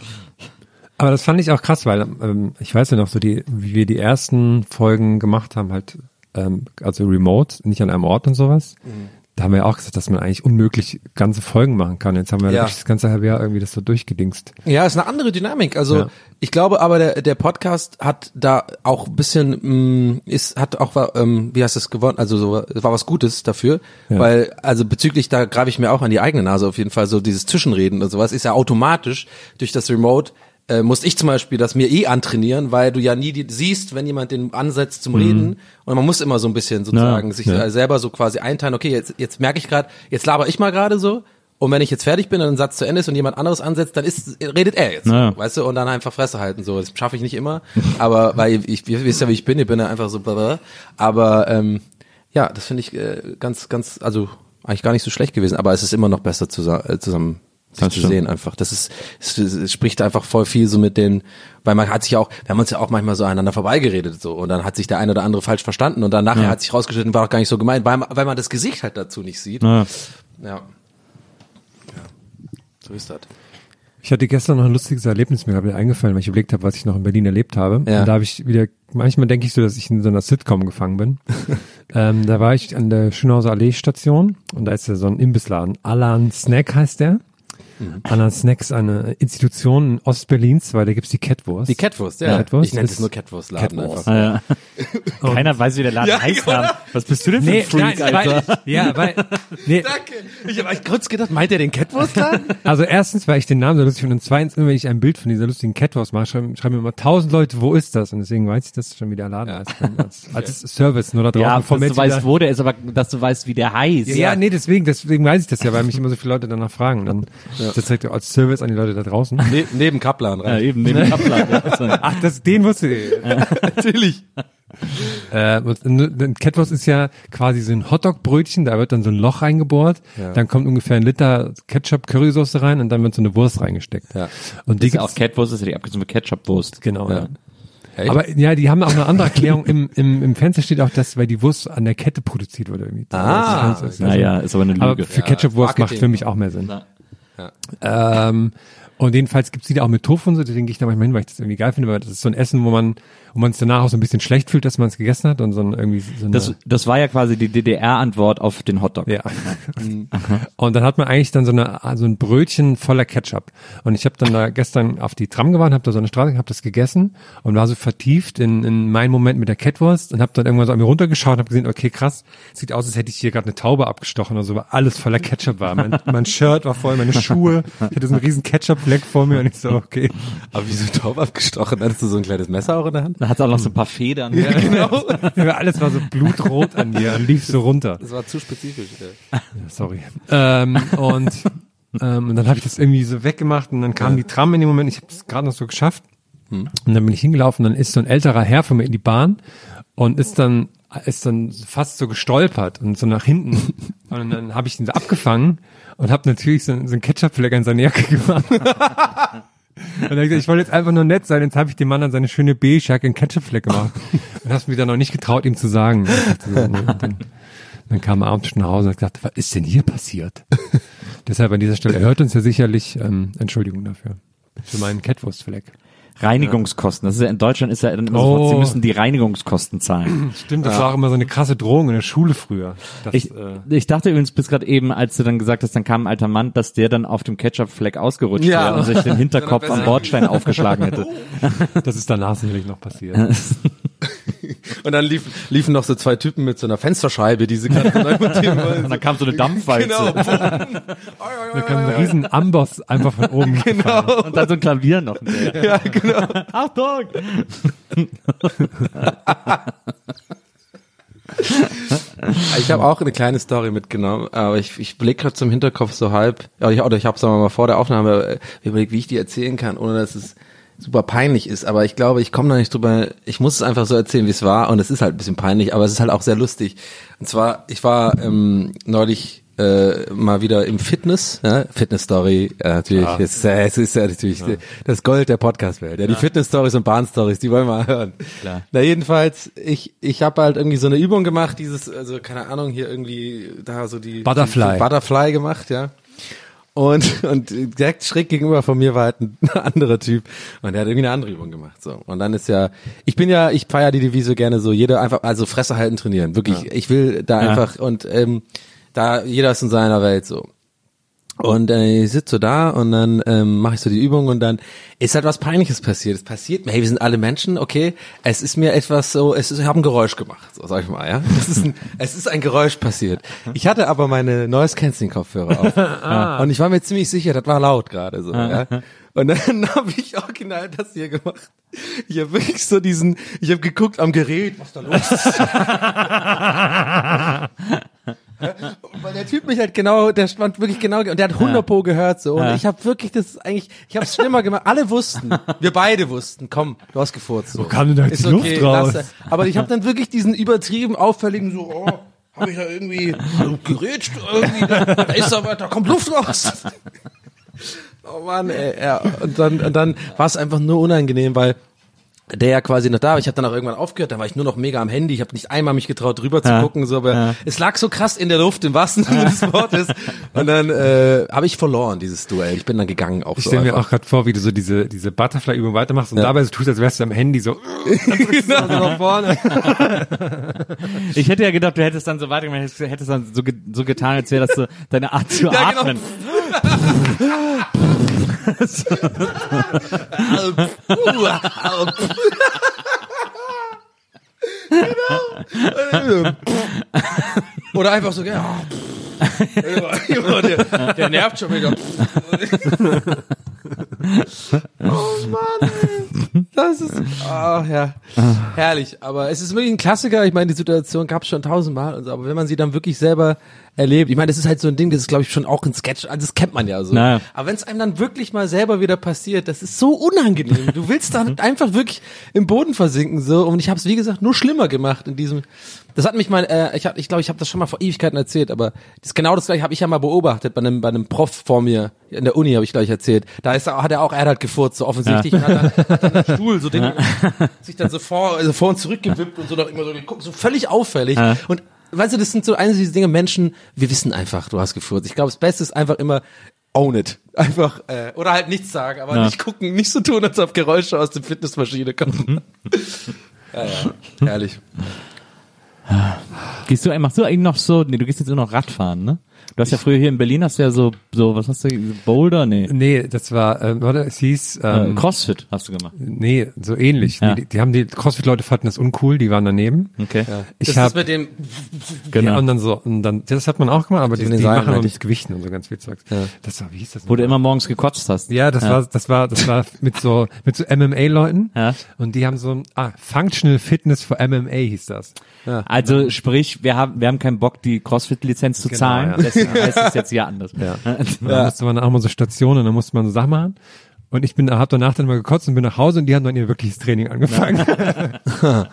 Aber das fand ich auch krass, weil ähm, ich weiß ja noch so, die, wie wir die ersten Folgen gemacht haben, halt, ähm, also remote, nicht an einem Ort und sowas. Mhm. Da haben wir ja auch gesagt, dass man eigentlich unmöglich ganze Folgen machen kann. Jetzt haben wir Ja. das ganze halbe Jahr irgendwie das so durchgedingst. Ja, ist eine andere Dynamik. Also Ja. ich glaube aber, der, der Podcast hat da auch ein bisschen, mh, ist, hat auch, ähm, wie heißt das gewonnen, also so, war was Gutes dafür, Ja. weil, also bezüglich, da greife ich mir auch an die eigene Nase auf jeden Fall, so dieses Zwischenreden und sowas ist ja automatisch durch das Remote, äh, musste ich zum Beispiel das mir eh antrainieren, weil du ja nie die, siehst, wenn jemand den ansetzt zum Reden. Und man muss immer so ein bisschen sozusagen Ja, sich ja. selber so quasi einteilen, okay, jetzt, jetzt merke ich gerade, jetzt laber ich mal gerade so. Und wenn ich jetzt fertig bin und ein Satz zu Ende ist und jemand anderes ansetzt, dann ist, redet er jetzt, Ja. weißt du, und dann einfach Fresse halten, so, das schaffe ich nicht immer, aber, weil ich, ihr wisst ja, wie ich bin, ich bin ja einfach so, aber, ähm, ja, das finde ich äh, ganz, ganz, also eigentlich gar nicht so schlecht gewesen, aber es ist immer noch besser zusammen, äh, zusammen Das zu stimmt. sehen einfach. Das ist, es, es spricht einfach voll viel so mit den, weil man hat sich auch, wir haben uns ja auch manchmal so aneinander vorbeigeredet so und dann hat sich der eine oder andere falsch verstanden und dann nachher Ja. hat sich rausgeschnitten, war doch gar nicht so gemeint, weil, weil man das Gesicht halt dazu nicht sieht. Ja. Ja. ja. So ist das. Ich hatte gestern noch ein lustiges Erlebnis mir gerade eingefallen, weil ich überlegt habe, was ich noch in Berlin erlebt habe. Ja. Und da habe ich wieder, manchmal denke ich so, dass ich in so einer Sitcom gefangen bin. <laughs> ähm, da war ich an der Schönhauser Allee Station und da ist ja so ein Imbissladen. Alan Snack heißt der. Mhm. Alan Snacks, eine Institution in Ostberlins, weil da gibt's die Catwurst. Die Catwurst, ja. Catwurst ich nenne ist- es nur Catwurstladen Catwurst. einfach. Ah, ja. <laughs> Keiner weiß, wie der Laden Ja, heißt. genau. Mann. Was bist du denn für ein Freak, nein, Alter? Weil, ja, weil, <laughs> nee, Danke. Ich habe kurz gedacht, meint er den Catwurstladen? <laughs> Also erstens, weil ich den Namen so lustig finde und zweitens, immer wenn ich ein Bild von dieser lustigen Catwurst mache, schreiben, schreiben mir immer tausend Leute, wo ist das? Und deswegen weiß ich, dass es schon wieder Laden heißt. Als, als Service nur da draußen. Ja, dass du weißt, wo der ist, aber dass du weißt, wie der heißt. da- ja, nee, deswegen, deswegen weiß ich das ja, weil mich immer so viele Leute danach fragen. Dann ist das direkt als Service an die Leute da draußen. Ne neben Kaplan Ja, rein. eben, neben Kaplan. Ja, <laughs> also, Ach, das, den wusste ich. <laughs> Natürlich. Äh, Catwurst ist ja quasi so ein Hotdog-Brötchen, da wird dann so ein Loch reingebohrt, Ja. dann kommt ungefähr ein Liter Ketchup-Currysoße rein und dann wird so eine Wurst reingesteckt. Ja. Und die ist ja auch Catwurst, ist ja die Abkürzung für Ketchup-Wurst. genau, ja. Ja. Echt? Aber ja, die haben auch eine andere Erklärung. Im, im, Im Fenster steht auch, dass weil die Wurst an der Kette produziert wurde. Irgendwie. Ah, ist- Naja, ist aber eine Lüge. Aber für Ketchupwurst macht für mich auch mehr Sinn. Ja. Ähm, und jedenfalls gibt's die da auch mit Tofu und so, deswegen gehe ich da manchmal hin, weil ich das irgendwie geil finde, weil das ist so ein Essen, wo man, wo man sich danach auch so ein bisschen schlecht fühlt, dass man es gegessen hat und so ein irgendwie so eine, Das, das war ja quasi die DDR-Antwort auf den Hotdog. ja. <laughs> <laughs> und dann hat man eigentlich dann so eine so ein Brötchen voller Ketchup. Und ich habe dann da gestern auf die Tram gewartet, habe da so eine Straße, habe das gegessen und war so vertieft in, in meinen Moment mit der Catwurst und habe dann irgendwann so an mir runtergeschaut und habe gesehen, okay, krass, sieht aus, als hätte ich hier gerade eine Taube abgestochen oder so, weil alles voller Ketchup war. Mein, mein Shirt war voll, meine Schuhe, ich hatte so einen riesen Ketchup-Fleck vor mir und ich so, okay. Aber wieso taub abgestochen? Hattest du so ein kleines Messer auch in der Hand? Da hat auch noch so ein paar Federn. Genau. <laughs> Ja, alles war so blutrot an mir und lief so runter. Das war zu spezifisch. Ja. Sorry. Ähm, und, ähm, und dann habe ich das irgendwie so weggemacht und dann kam die Tram in dem Moment, ich habe es gerade noch so geschafft. Und dann bin ich hingelaufen, dann ist so ein älterer Herr von mir in die Bahn und ist dann ist dann fast so gestolpert und so nach hinten. <laughs> Und dann habe ich ihn so abgefangen und habe natürlich so, so einen Ketchup-Fleck an seine Jacke gemacht. <laughs> Und dann ich gesagt, ich wollte jetzt einfach nur nett sein, jetzt habe ich dem Mann an seine schöne Beige-Jacke einen Ketchup-Fleck gemacht. <laughs> Und hast mir dann noch nicht getraut, ihm zu sagen. Dann, dann kam er abends schon nach Hause und hat gesagt, was ist denn hier passiert? <laughs> Deshalb an dieser Stelle, er hört uns ja sicherlich, ähm, Entschuldigung dafür. Für meinen Catwurstfleck. Reinigungskosten. Das ist ja, in Deutschland ist ja dann immer Oh. so, sie müssen die Reinigungskosten zahlen. Stimmt, das war auch immer so eine krasse Drohung in der Schule früher. Das, Ich, äh, ich dachte übrigens bis gerade eben, als du dann gesagt hast, dann kam ein alter Mann, dass der dann auf dem Ketchup-Fleck ausgerutscht Ja. wäre und sich den <laughs> Hinterkopf am. Bordstein aufgeschlagen hätte. <laughs> das ist danach sicherlich noch passiert. <laughs> Und dann liefen, liefen noch so zwei Typen mit so einer Fensterscheibe, die sie gerade <laughs> neu montieren wollen. Und dann kam so eine Dampfwalze. Genau. <laughs> Da kam ein riesen Amboss einfach von oben. Genau. Und dann so ein Klavier noch. Ja, genau. <laughs> Achtung! Ich habe auch eine kleine Story mitgenommen, aber ich, ich blicke gerade zum Hinterkopf so halb, oder ich, oder ich habe wir mal vor der Aufnahme äh, überlegt, wie ich die erzählen kann, ohne dass es super peinlich ist. Aber ich glaube, ich komme da nicht drüber. Ich muss es einfach so erzählen, wie es war, und es ist halt ein bisschen peinlich, aber es ist halt auch sehr lustig. Und zwar, ich war ähm, neulich äh, mal wieder im Fitness, ja? Fitness-Story, äh, natürlich, es, ist, äh, es ist ja natürlich das Gold der Podcast-Welt. Ja, die Fitness-Stories und Bahn-Stories, die wollen wir mal hören. Klar. Na jedenfalls, ich, ich habe halt irgendwie so eine Übung gemacht, dieses, also keine Ahnung, hier irgendwie da so die Butterfly. Die Butterfly gemacht, ja. Und, und direkt schräg gegenüber von mir war halt ein <laughs> anderer Typ und der hat irgendwie eine andere Übung gemacht. So. Und dann ist ja, ich bin ja, ich feiere die Devise gerne so, jeder einfach, also Fresse halten trainieren. Wirklich, ich will da Ja. einfach und ähm, da, jeder ist in seiner Welt so. Und äh, ich sitze so da und dann ähm, mache ich so die Übung und dann ist halt was Peinliches passiert. Es passiert mir, hey, wir sind alle Menschen, okay. Es ist mir etwas so, es ist, ich habe ein Geräusch gemacht, so sag ich mal, ja. Es ist ein, <laughs> es ist ein Geräusch passiert. Ich hatte aber meine Noise Cancelling Kopfhörer auf <laughs> und ich war mir ziemlich sicher, das war laut gerade so, ja. Und dann <laughs> habe ich original das hier gemacht. Ich habe wirklich so diesen, ich habe geguckt am Gerät, was da los ist. Der Typ mich halt genau, der stand wirklich genau und der hat 100 Pro gehört so und ich habe wirklich das eigentlich, ich habe es schlimmer gemacht. Alle wussten, <laughs> wir beide wussten. Komm, du hast gefurzt. So. Wo kam denn da jetzt die Luft raus? Aber ich habe dann wirklich diesen übertrieben auffälligen so, oh, habe ich da irgendwie so gerätscht, irgendwie, da, da ist aber, da kommt Luft raus. <laughs> Oh Mann, ey, ja. Und dann, und dann war es einfach nur unangenehm, weil der ja quasi noch da war. Ich habe dann auch irgendwann aufgehört, da war ich nur noch mega am Handy. Ich habe nicht einmal mich getraut, drüber zu Ja. gucken. So, aber Ja. es lag so krass in der Luft, im wahrsten Sinne des Wortes. Und dann äh, habe ich verloren, dieses Duell. Ich bin dann gegangen auch Ich so stelle mir auch gerade vor, wie du so diese, diese Butterfly-Übung weitermachst und Ja. dabei so tust, als wärst du am Handy so, <laughs> dann also nach vorne. <laughs> Ich hätte ja gedacht, du hättest dann so weitergemacht, hättest, hättest dann so, ge so getan, als wäre das so deine Art zu Ja, genau. <laughs> atmen. <laughs> <laughs> Oder einfach so, ja. Der, der nervt schon wieder. <laughs> oh Mann, ey. Das ist, ach ja, herrlich. Aber es ist wirklich ein Klassiker. Ich meine, die Situation gab es schon tausendmal und so. Aber wenn man sie dann wirklich selber erlebt, ich meine, das ist halt so ein Ding, das ist glaube ich schon auch ein Sketch, also das kennt man ja so. Naja. Aber wenn es einem dann wirklich mal selber wieder passiert, das ist so unangenehm. Du willst dann <laughs> einfach wirklich im Boden versinken so. Und ich habe es wie gesagt nur schlimmer gemacht in diesem. Das hat mich mal, äh, ich glaube, ich, glaub, ich habe das schon mal vor Ewigkeiten erzählt, aber das genau das gleiche habe ich ja mal beobachtet bei einem bei einem Prof vor mir in der Uni habe ich gleich erzählt. Da ist er, hat er auch er hat halt gefurzt so offensichtlich und hat dann, hat dann einen <laughs> Stuhl so den, sich dann so vor also vor und zurück gewippt und so noch immer so geguckt, so völlig auffällig Ja. und Weißt du, das sind so eines dieser Dinge, Menschen, wir wissen einfach, du hast gefurzt. Ich glaube, das Beste ist einfach immer own it. Einfach, äh, oder halt nichts sagen, aber Ja. nicht gucken, nicht so tun, als ob Geräusche aus der Fitnessmaschine kommen. <laughs> ja, ja, herrlich. Gehst du, machst du eigentlich noch so, nee, du gehst jetzt nur noch Radfahren, ne? Du hast ja früher hier in Berlin, hast du ja so, so, was hast du, Boulder? Nee. Nee, das war, ähm, warte, es hieß, Äh, ähm, Crossfit hast du gemacht. nee, so ähnlich. Ja. Die, die haben die CrossFit-Leute fanden das uncool, die waren daneben. Okay. Ich das hab, ist mit dem, Genau. ja, und dann so, und dann, das hat man auch gemacht, aber die, die Seilen machen mit Gewichten und so ganz viel Zeugs. Das war, wie hieß das? Wo du immer morgens gekotzt hast. Ja, das war, das war, das war mit so, mit so MMA-Leuten. Ja. Und die haben so, ah, Functional Fitness for MMA hieß das. Also sprich, wir haben, wir haben keinen Bock, die CrossFit-Lizenz zu Genau, zahlen. <laughs> Deswegen heißt es jetzt hier anders. Ja. <laughs> Da musste man auch mal so Stationen, dann musste man so Sachen machen. Und ich bin, hab danach dann mal gekotzt und bin nach Hause und die haben dann ihr wirkliches Training angefangen. <laughs>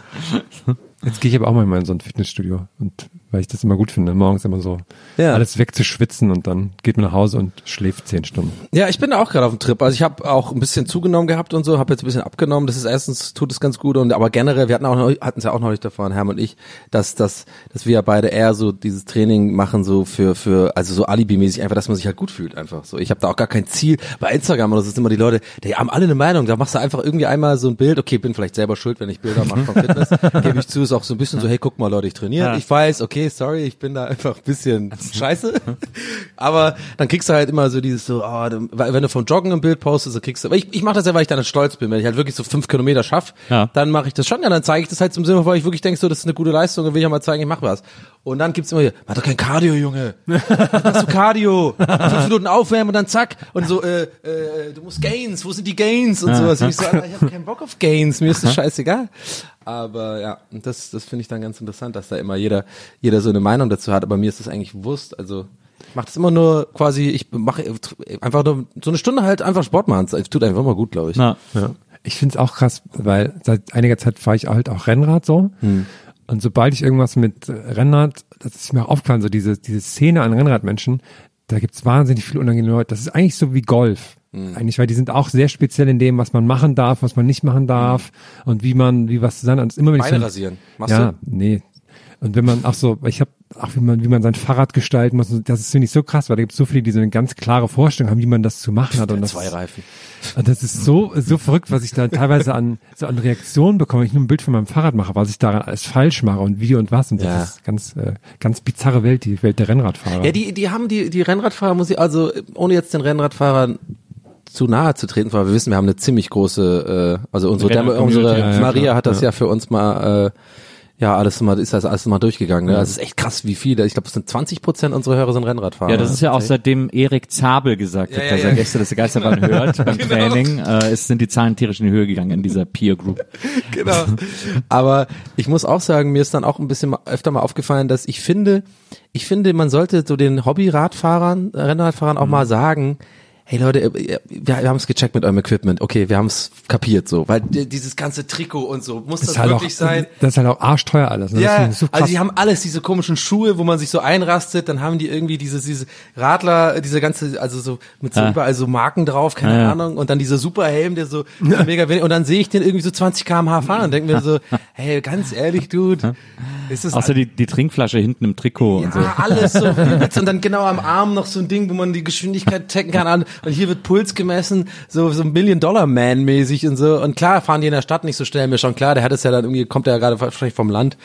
<laughs> Jetzt gehe ich aber auch mal in so ein Fitnessstudio und weil ich das immer gut finde, morgens immer so Ja. alles wegzuschwitzen und dann geht man nach Hause und schläft zehn Stunden. Ja, ich bin da auch gerade auf dem Trip. Also ich habe auch ein bisschen zugenommen gehabt und so, habe jetzt ein bisschen abgenommen. Das ist erstens tut es ganz gut und aber generell, wir hatten auch hatten es ja auch neulich davon, Herm und ich, dass dass dass wir ja beide eher so dieses Training machen so für für also so Alibi-mäßig einfach, dass man sich halt gut fühlt einfach. So, ich habe da auch gar kein Ziel bei Instagram oder so sind immer die Leute, die haben alle eine Meinung. Da machst du einfach irgendwie einmal so ein Bild. Okay, bin vielleicht selber schuld, wenn ich Bilder mache vom Fitness. <laughs> Gebe ich zu, ist auch so ein bisschen so, hey, guck mal, Leute, ich trainiere. Ja. Ich weiß, okay, sorry, ich bin da einfach ein bisschen <laughs> scheiße. Aber dann kriegst du halt immer so dieses so, oh, wenn du vom Joggen ein Bild postest, dann kriegst du, aber ich, ich mache das ja, weil ich dann stolz bin. Wenn ich halt wirklich so fünf Kilometer schaff, Ja. dann mache ich das schon. Ja, dann zeige ich das halt zum Sinne, weil ich wirklich denke, so, das ist eine gute Leistung und will ich ja mal zeigen, ich mache was. Und dann gibt's immer hier, mach doch kein Cardio, Junge. <laughs> Machst du Cardio? Fünf Minuten aufwärmen und dann zack. Und so, äh, äh, du musst Gains, wo sind die Gains? Und sowas. Und ich so, Alter, ich habe keinen Bock auf Gains, mir ist das scheißegal. Aber ja, und das, das finde ich dann ganz interessant, dass da immer jeder, jeder so eine Meinung dazu hat. Aber mir ist das eigentlich bewusst. Also ich mache das immer nur quasi, ich mache einfach nur so eine Stunde halt einfach Sport machen. Es tut einfach immer gut, glaube ich. Na, Ja. Ich finde es auch krass, weil seit einiger Zeit fahre ich halt auch Rennrad so. Und sobald ich irgendwas mit äh, Rennrad, das ist mir auch aufgefallen, so diese, diese Szene an Rennradmenschen, da gibt's wahnsinnig viele unangenehme Leute. Das ist eigentlich so wie Golf. Eigentlich, weil die sind auch sehr speziell in dem, was man machen darf, was man nicht machen darf und wie man, wie was zu sein. Ist immer wenn ich Beine so- rasieren. Machst ja, du? nee. Und wenn man auch so, ich habe auch wie man, wie man sein Fahrrad gestalten muss, das ist finde ich so krass, weil da gibt es so viele, die so eine ganz klare Vorstellung haben, wie man das zu machen hat. Und das, Zwei Reifen. und das ist so, so verrückt, was ich da teilweise an, so an Reaktionen bekomme, wenn ich nur ein Bild von meinem Fahrrad mache, was ich daran alles falsch mache und wie und was. Und das Ja. ist ganz, äh, ganz bizarre Welt, die Welt der Rennradfahrer. Ja, die, die haben die, die Rennradfahrer, muss ich, also ohne jetzt den Rennradfahrern zu nahe zu treten, weil wir wissen, wir haben eine ziemlich große, äh, also unsere, Dame, unsere ja, ja, Maria klar, hat das ja. ja. für uns mal, äh, ja, alles mal, ist das alles mal durchgegangen. Ne? Also es ist echt krass, wie viele. Ich glaube, es sind 20 Prozent unserer Hörer sind Rennradfahrer. ja, das ist ja auch seitdem Erik Zabel gesagt hat, dass er Gäste des Geisterbahn hört beim <laughs> Training. Äh, es sind die Zahlen tierisch in die Höhe gegangen in dieser Peer Group. <laughs> genau. Aber ich muss auch sagen, mir ist dann auch ein bisschen öfter mal aufgefallen, dass ich finde, ich finde, man sollte so den Hobby-Radfahrern, äh, Rennradfahrern auch mal sagen, hey Leute, äh, wir, wir haben es gecheckt mit eurem Equipment, okay, wir haben es kapiert so, weil di- dieses ganze Trikot und so, muss das, ist halt auch, wirklich sein? das ist halt auch arschteuer alles. Ne? Ja, das so krass. also die haben alles, diese komischen Schuhe, wo man sich so einrastet, dann haben die irgendwie diese, diese Radler, diese ganze, also so mit so Ah. überall so Marken drauf, keine Ah, ja. Ahnung, und dann dieser Superhelm, der so mega wenig, und dann sehe ich den irgendwie so 20 km/h fahren und denke mir so, <laughs> hey, ganz ehrlich, Dude, ist das Außer die, die Trinkflasche hinten im Trikot und so. ja, alles so <laughs> und dann genau am Arm noch so ein Ding, wo man die Geschwindigkeit checken kann an und hier wird Puls gemessen, so so Million-Dollar-Man mäßig und so und klar fahren die in der Stadt nicht so schnell, mir schon klar, der hat es ja dann irgendwie, kommt ja gerade wahrscheinlich vom Land,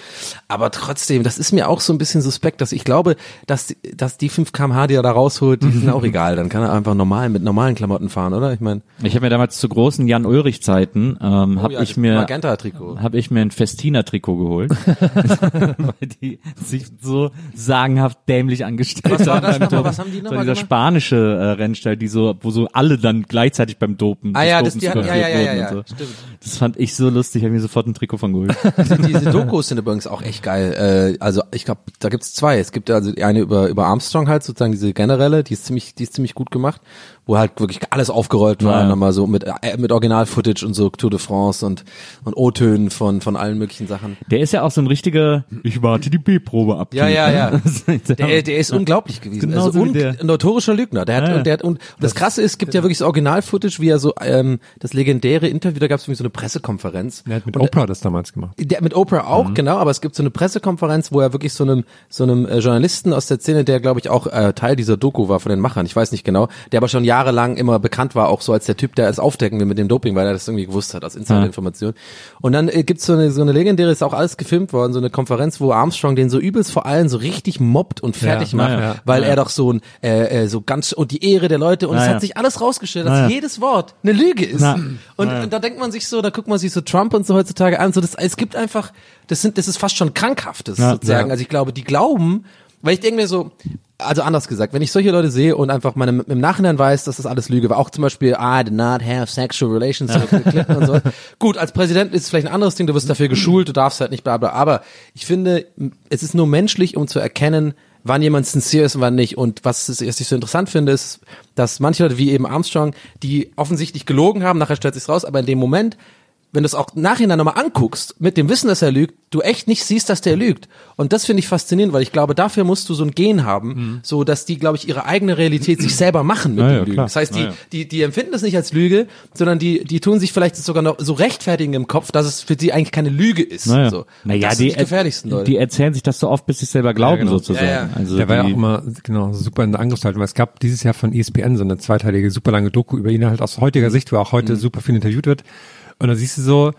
aber trotzdem, das ist mir auch so ein bisschen suspekt, dass ich glaube, dass, die- dass die 5 kmh, die er da rausholt, die sind auch <laughs> egal, dann kann er einfach normal mit normalen Klamotten fahren, oder? Ich meine, Ich habe mir damals zu großen Jan Ulrich Zeiten ähm, habe ja, ich mir habe ich mir ein Festina Trikot geholt, <laughs> <laughs> weil die sich so sagenhaft dämlich angestellt Was haben. Was haben die so nochmal dieser gemacht? spanische äh, Rennstall, die so wo so alle dann gleichzeitig beim Dopen Ah ja, das, die hatten, ja, ja, ja, ja, so. stimmt. Das fand ich so lustig, habe mir sofort ein Trikot von geholt. <laughs> diese, diese Dokus sind übrigens auch echt geil. Äh, also ich glaube, da gibt's zwei. Es gibt also eine über über Armstrong halt sozusagen diese generelle, die ist ziemlich, die ist ziemlich gut gemacht, wo halt wirklich alles aufgerollt war, Ja, nochmal so mit äh, mit Original-Footage und so Tour de France und und O-Tönen von von allen möglichen Sachen. Der ist ja auch so ein richtiger, ich warte die B-Probe ab. Ja, ja, ja. <laughs> der, Der, der ist unglaublich gewesen. Genauso also wie und, der. ein notorischer Lügner. Der hat, Ja, ja. und der hat, und das Krasse ist, es gibt ja wirklich so Original-Footage, wie er so ähm, das legendäre Interview, da gab es irgendwie so eine Pressekonferenz. Er hat mit Und Oprah das damals gemacht. Der, mit Oprah auch, genau, aber es gibt so eine Pressekonferenz, wo er wirklich so einem, so einem äh, Journalisten aus der Szene, der glaube ich auch äh, Teil dieser Doku war von den Machern, ich weiß nicht genau, der aber schon jahrelang immer bekannt war, auch so als der Typ, der es aufdecken will mit dem Doping, weil er das irgendwie gewusst hat, aus Insider-Information. Und dann äh, gibt's so eine, so eine legendäre, ist auch alles gefilmt worden, so eine Konferenz, wo Armstrong den so übelst vor allem so richtig mobbt und fertig Ja, macht, ja, ja. weil Ja. er doch so ein, äh, äh, so ganz, und die Ehre der Leute, und Ja, es ja. hat sich alles rausgestellt, dass Ja, ja. jedes Wort eine Lüge ist. Und, Ja, ja. und da denkt man sich so, da guckt man sich so Trump und so heutzutage an, so das, es gibt einfach, das sind, das ist fast schon krankhaftes Ja, sozusagen. ja. Also ich glaube, die glauben, weil ich denke mir so, also anders gesagt, wenn ich solche Leute sehe und einfach meine, im Nachhinein weiß, dass das alles Lüge war, auch zum Beispiel, I did not have sexual relations with Bill Clinton und so. <laughs> Gut, als Präsident ist es vielleicht ein anderes Ding, du wirst dafür geschult, du darfst halt nicht bla bla, aber ich finde, es ist nur menschlich, um zu erkennen, wann jemand sincere ist und wann nicht. Und was, es- was ich so interessant finde, ist, dass manche Leute, wie eben Armstrong, die offensichtlich gelogen haben, nachher stellt sich's raus, aber in dem Moment, wenn du es auch nachhinein nochmal anguckst, mit dem Wissen, dass er lügt, du echt nicht siehst, dass der lügt. Und das finde ich faszinierend, weil ich glaube, dafür musst du so ein Gen haben, so dass die, glaube ich, ihre eigene Realität sich selber machen mit Ja, den ja, Lügen. klar. Das heißt, die, Ja, ja. die, die empfinden das nicht als Lüge, sondern die, die tun sich vielleicht sogar noch so rechtfertigen im Kopf, dass es für sie eigentlich keine Lüge ist. Naja, So. Naja das die, gefährlichsten Leute. die erzählen sich das so oft, bis sie es selber glauben, genau. sozusagen. Ja, ja. Also der war ja auch immer genau super in der Angriffshaltung, weil es gab dieses Jahr von ESPN so eine zweiteilige, super lange Doku über ihn halt aus heutiger Sicht, wo er auch heute Mhm. super viel interviewt wird. Und da siehst du so,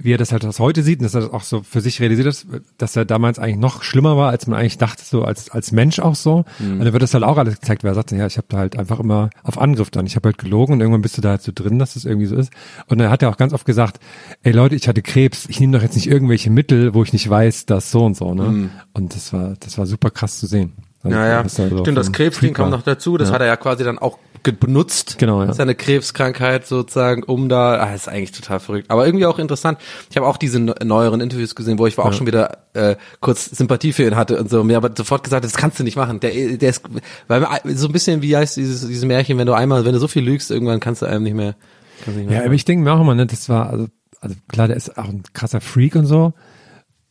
wie er das halt aus heute sieht und dass er das auch so für sich realisiert ist, dass er damals eigentlich noch schlimmer war, als man eigentlich dachte, so als, als Mensch auch so. Mhm. Und dann wird das halt auch alles gezeigt, weil er sagt, ja, ich habe da halt einfach immer auf Angriff dann. Ich habe halt gelogen und irgendwann bist du da halt so drin, dass das irgendwie so ist. Und dann hat er auch ganz oft gesagt, ey Leute, ich hatte Krebs, ich nehme doch jetzt nicht irgendwelche Mittel, wo ich nicht weiß, dass so und so, ne? Und das war, das war super krass zu sehen. Also, Mhm. Ja, ja. Stimmt, das Krebsding war. noch dazu. Das Ja. hat er ja quasi dann auch benutzt. Genau, ja. Seine Krebskrankheit sozusagen, um da, ah, ist eigentlich total verrückt. Aber irgendwie auch interessant. Ich habe auch diese ne- neueren Interviews gesehen, wo ich auch schon wieder äh, kurz Sympathie für ihn hatte und so. Mir aber sofort gesagt, das kannst du nicht machen. Der, der ist, weil so ein bisschen wie heißt dieses, dieses Märchen, wenn du einmal, wenn du so viel lügst, irgendwann kannst du einem nicht mehr. Nicht mehr Ja, aber ich denke mir auch immer, ne, das war, also, also klar, der ist auch ein krasser Freak und so.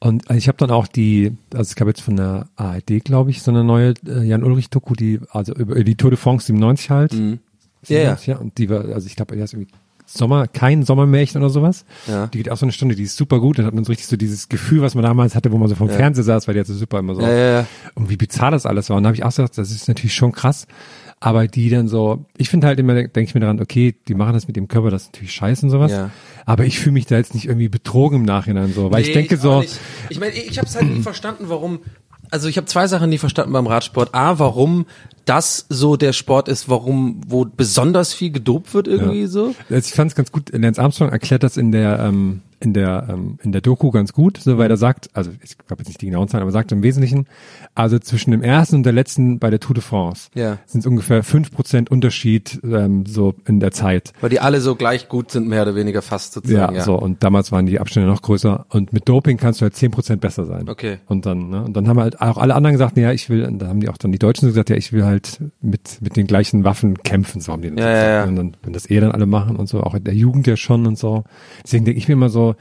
Und ich habe dann auch die, also es gab jetzt von der ARD, glaube ich, so eine neue äh, Jan-Ulrich-Doku, die, also über die Tour de France 97 halt. Mhm. Ja, ja. 97, ja. Und die war, also ich glaube, die ist irgendwie Sommer, kein Sommermärchen oder sowas. Ja. Die geht auch so eine Stunde, die ist super gut. Dann hat man so richtig so dieses Gefühl, was man damals hatte, wo man so vom Fernseher saß, weil die hat so super immer so. Ja, ja, ja. Und wie bizarr das alles war. Und da habe ich auch gesagt, das ist natürlich schon krass. Aber die dann so, ich finde halt immer, denke ich mir daran, okay, die machen das mit dem Körper, das ist natürlich scheiße und sowas. Ja. Aber ich fühle mich da jetzt nicht irgendwie betrogen im Nachhinein so, weil ich Nee, denke auch so, nicht. Ich meine, ich habe es halt nie verstanden, warum. Also ich habe zwei Sachen nie verstanden beim Radsport. A, warum das so der Sport ist, warum wo besonders viel gedopt wird irgendwie Ja. so. Also ich fand es ganz gut, Lance Armstrong erklärt das in der ähm, in der ähm, in der Doku ganz gut, so weil er sagt, also ich glaube jetzt nicht die genauen Zahlen, aber er sagt im Wesentlichen, also zwischen dem ersten und der letzten bei der Tour de France Ja. sind es ungefähr fünf Prozent Unterschied ähm, so in der Zeit. Weil die alle so gleich gut sind, mehr oder weniger fast Ja, sozusagen. Ja, so und damals waren die Abstände noch größer und mit Doping kannst du halt zehn Prozent besser sein. Okay. Und dann, ne, und dann haben halt auch alle anderen gesagt, ja, ich will, und da haben die auch dann die Deutschen gesagt, ja, ich will halt halt mit, mit den gleichen Waffen kämpfen, so haben die dann Ja, gesagt. ja, ja. Und dann, wenn das eh dann alle machen und so, auch in der Jugend ja schon und so. Deswegen denke ich mir immer so,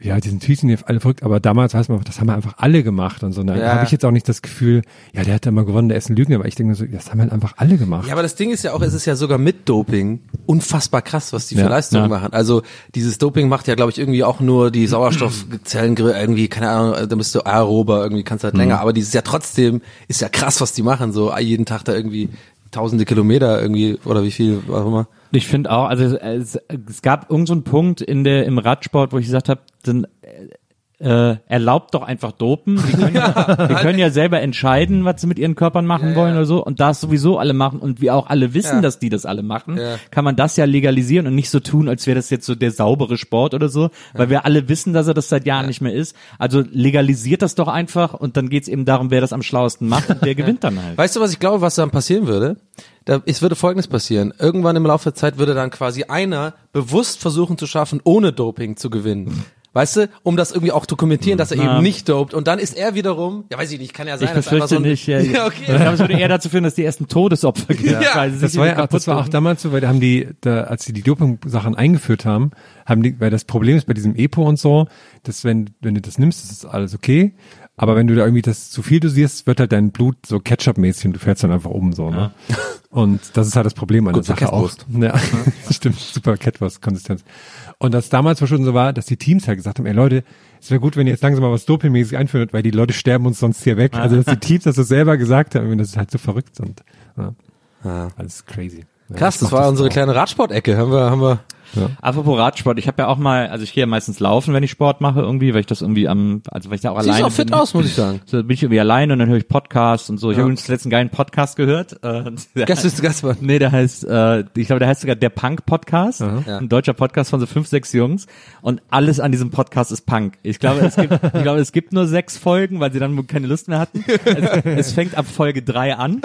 ja, diesen Tweets sind alle verrückt, aber damals weiß man, das haben einfach alle gemacht und so. Da Ja. habe ich jetzt auch nicht das Gefühl, ja, der hat ja mal gewonnen, der ist ein Lügner, aber ich denke mir so, das haben halt einfach alle gemacht. Ja, aber das Ding ist ja auch, es ist ja sogar mit Doping unfassbar krass, was die für Ja, Leistungen ja. machen. Also dieses Doping macht ja, glaube ich, irgendwie auch nur die <clears throat> Sauerstoffzellen irgendwie, keine Ahnung, da bist du aerober, irgendwie kannst du halt länger, aber dieses ja trotzdem, ist ja krass, was die machen, so jeden Tag da irgendwie tausende Kilometer irgendwie, oder wie viel, was auch immer. Ich finde auch, also es, es gab irgendeinen so einen Punkt in der im Radsport, wo ich gesagt habe, dann äh, erlaubt doch einfach dopen. Die können <laughs> ja, die können ja selber entscheiden, was sie mit ihren Körpern machen wollen oder so. Und da es sowieso alle machen und wir auch alle wissen, Ja. dass die das alle machen, Ja. kann man das ja legalisieren und nicht so tun, als wäre das jetzt so der saubere Sport oder so, weil wir alle wissen, dass er das seit Jahren nicht mehr ist. Also legalisiert das doch einfach und dann geht's eben darum, wer das am schlauesten macht und der <laughs> gewinnt dann halt. Weißt du, was ich glaube, was dann passieren würde? Da, es würde Folgendes passieren. Irgendwann im Laufe der Zeit würde dann quasi einer bewusst versuchen zu schaffen, ohne Doping zu gewinnen. Weißt du, um das irgendwie auch dokumentieren, dass er Ja. eben nicht dopt. Und dann ist er wiederum, ja weiß ich nicht, kann ja sein, Ich dass einfach befürchte so ein, nicht. Ja, <laughs> ja, okay. Ich glaube, es würde eher dazu führen, dass die ersten Todesopfer <laughs> gibt. Ja, weil sie Das war ja das war auch damals so, weil da haben die, da, als sie die Doping-Sachen eingeführt haben, haben die, weil das Problem ist bei diesem Epo und so, dass wenn, wenn du das nimmst, ist alles okay. Aber wenn du da irgendwie das zu viel dosierst, wird halt dein Blut so Ketchup-mäßig und du fällst dann einfach um, so, ne? Und das ist halt das Problem an der Sache auch. Catwurst. Ja, <laughs> stimmt, super Catwurst-Konsistenz. Und das damals war schon so war, dass die Teams halt gesagt haben, ey Leute, es wäre gut, wenn ihr jetzt langsam mal was Dopingmäßig einführt, weil die Leute sterben uns sonst hier weg. Also, dass die <laughs> Teams das so selber gesagt haben, das ist halt so verrückt und, ja. Ja. Alles crazy. Ja, Krass, das war unsere auch. kleine Radsport-Ecke. Haben wir, haben wir. Apropos Radsport, ich habe ja auch mal, also ich gehe ja meistens laufen, wenn ich Sport mache irgendwie, weil ich das irgendwie am, also weil ich da auch Siehst alleine auch fit bin. aus, muss ich sagen. So bin ich irgendwie alleine und dann höre ich Podcasts und so. Ich habe übrigens letzten geilen Podcast gehört. Äh, Gast ist Gastmann. <laughs> Nee, der heißt, äh, ich glaube, der heißt sogar der Punk Podcast, ein deutscher Podcast von so fünf, sechs Jungs und alles an diesem Podcast ist Punk. Ich glaube, es gibt, ich glaube, es gibt nur sechs Folgen, weil sie dann keine Lust mehr hatten. Es, es fängt ab Folge drei an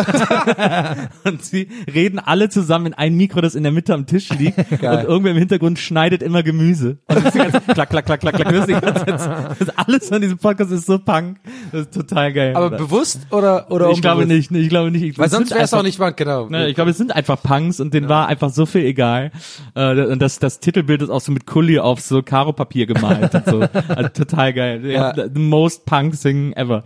<laughs> und sie reden alle zusammen in ein Mikro, das in der Mitte am Tisch liegt und irgendwer im Hintergrund schneidet immer Gemüse. Und das ist die ganze, klack, klack, klack, klack, klack. Das ist, alles an diesem Podcast ist so Punk. Das ist total geil. Aber bewusst oder, oder ich glaube nicht, ich glaube nicht. Ich, Weil sonst wäre es auch nicht wahr, genau. Ne, ich glaube, es sind einfach Punks und denen war einfach so viel egal. Äh, und das, das Titelbild ist auch so mit Kulli auf so Karo-Papier gemalt und so. <laughs> Also total geil. Ja. The most punk thing ever.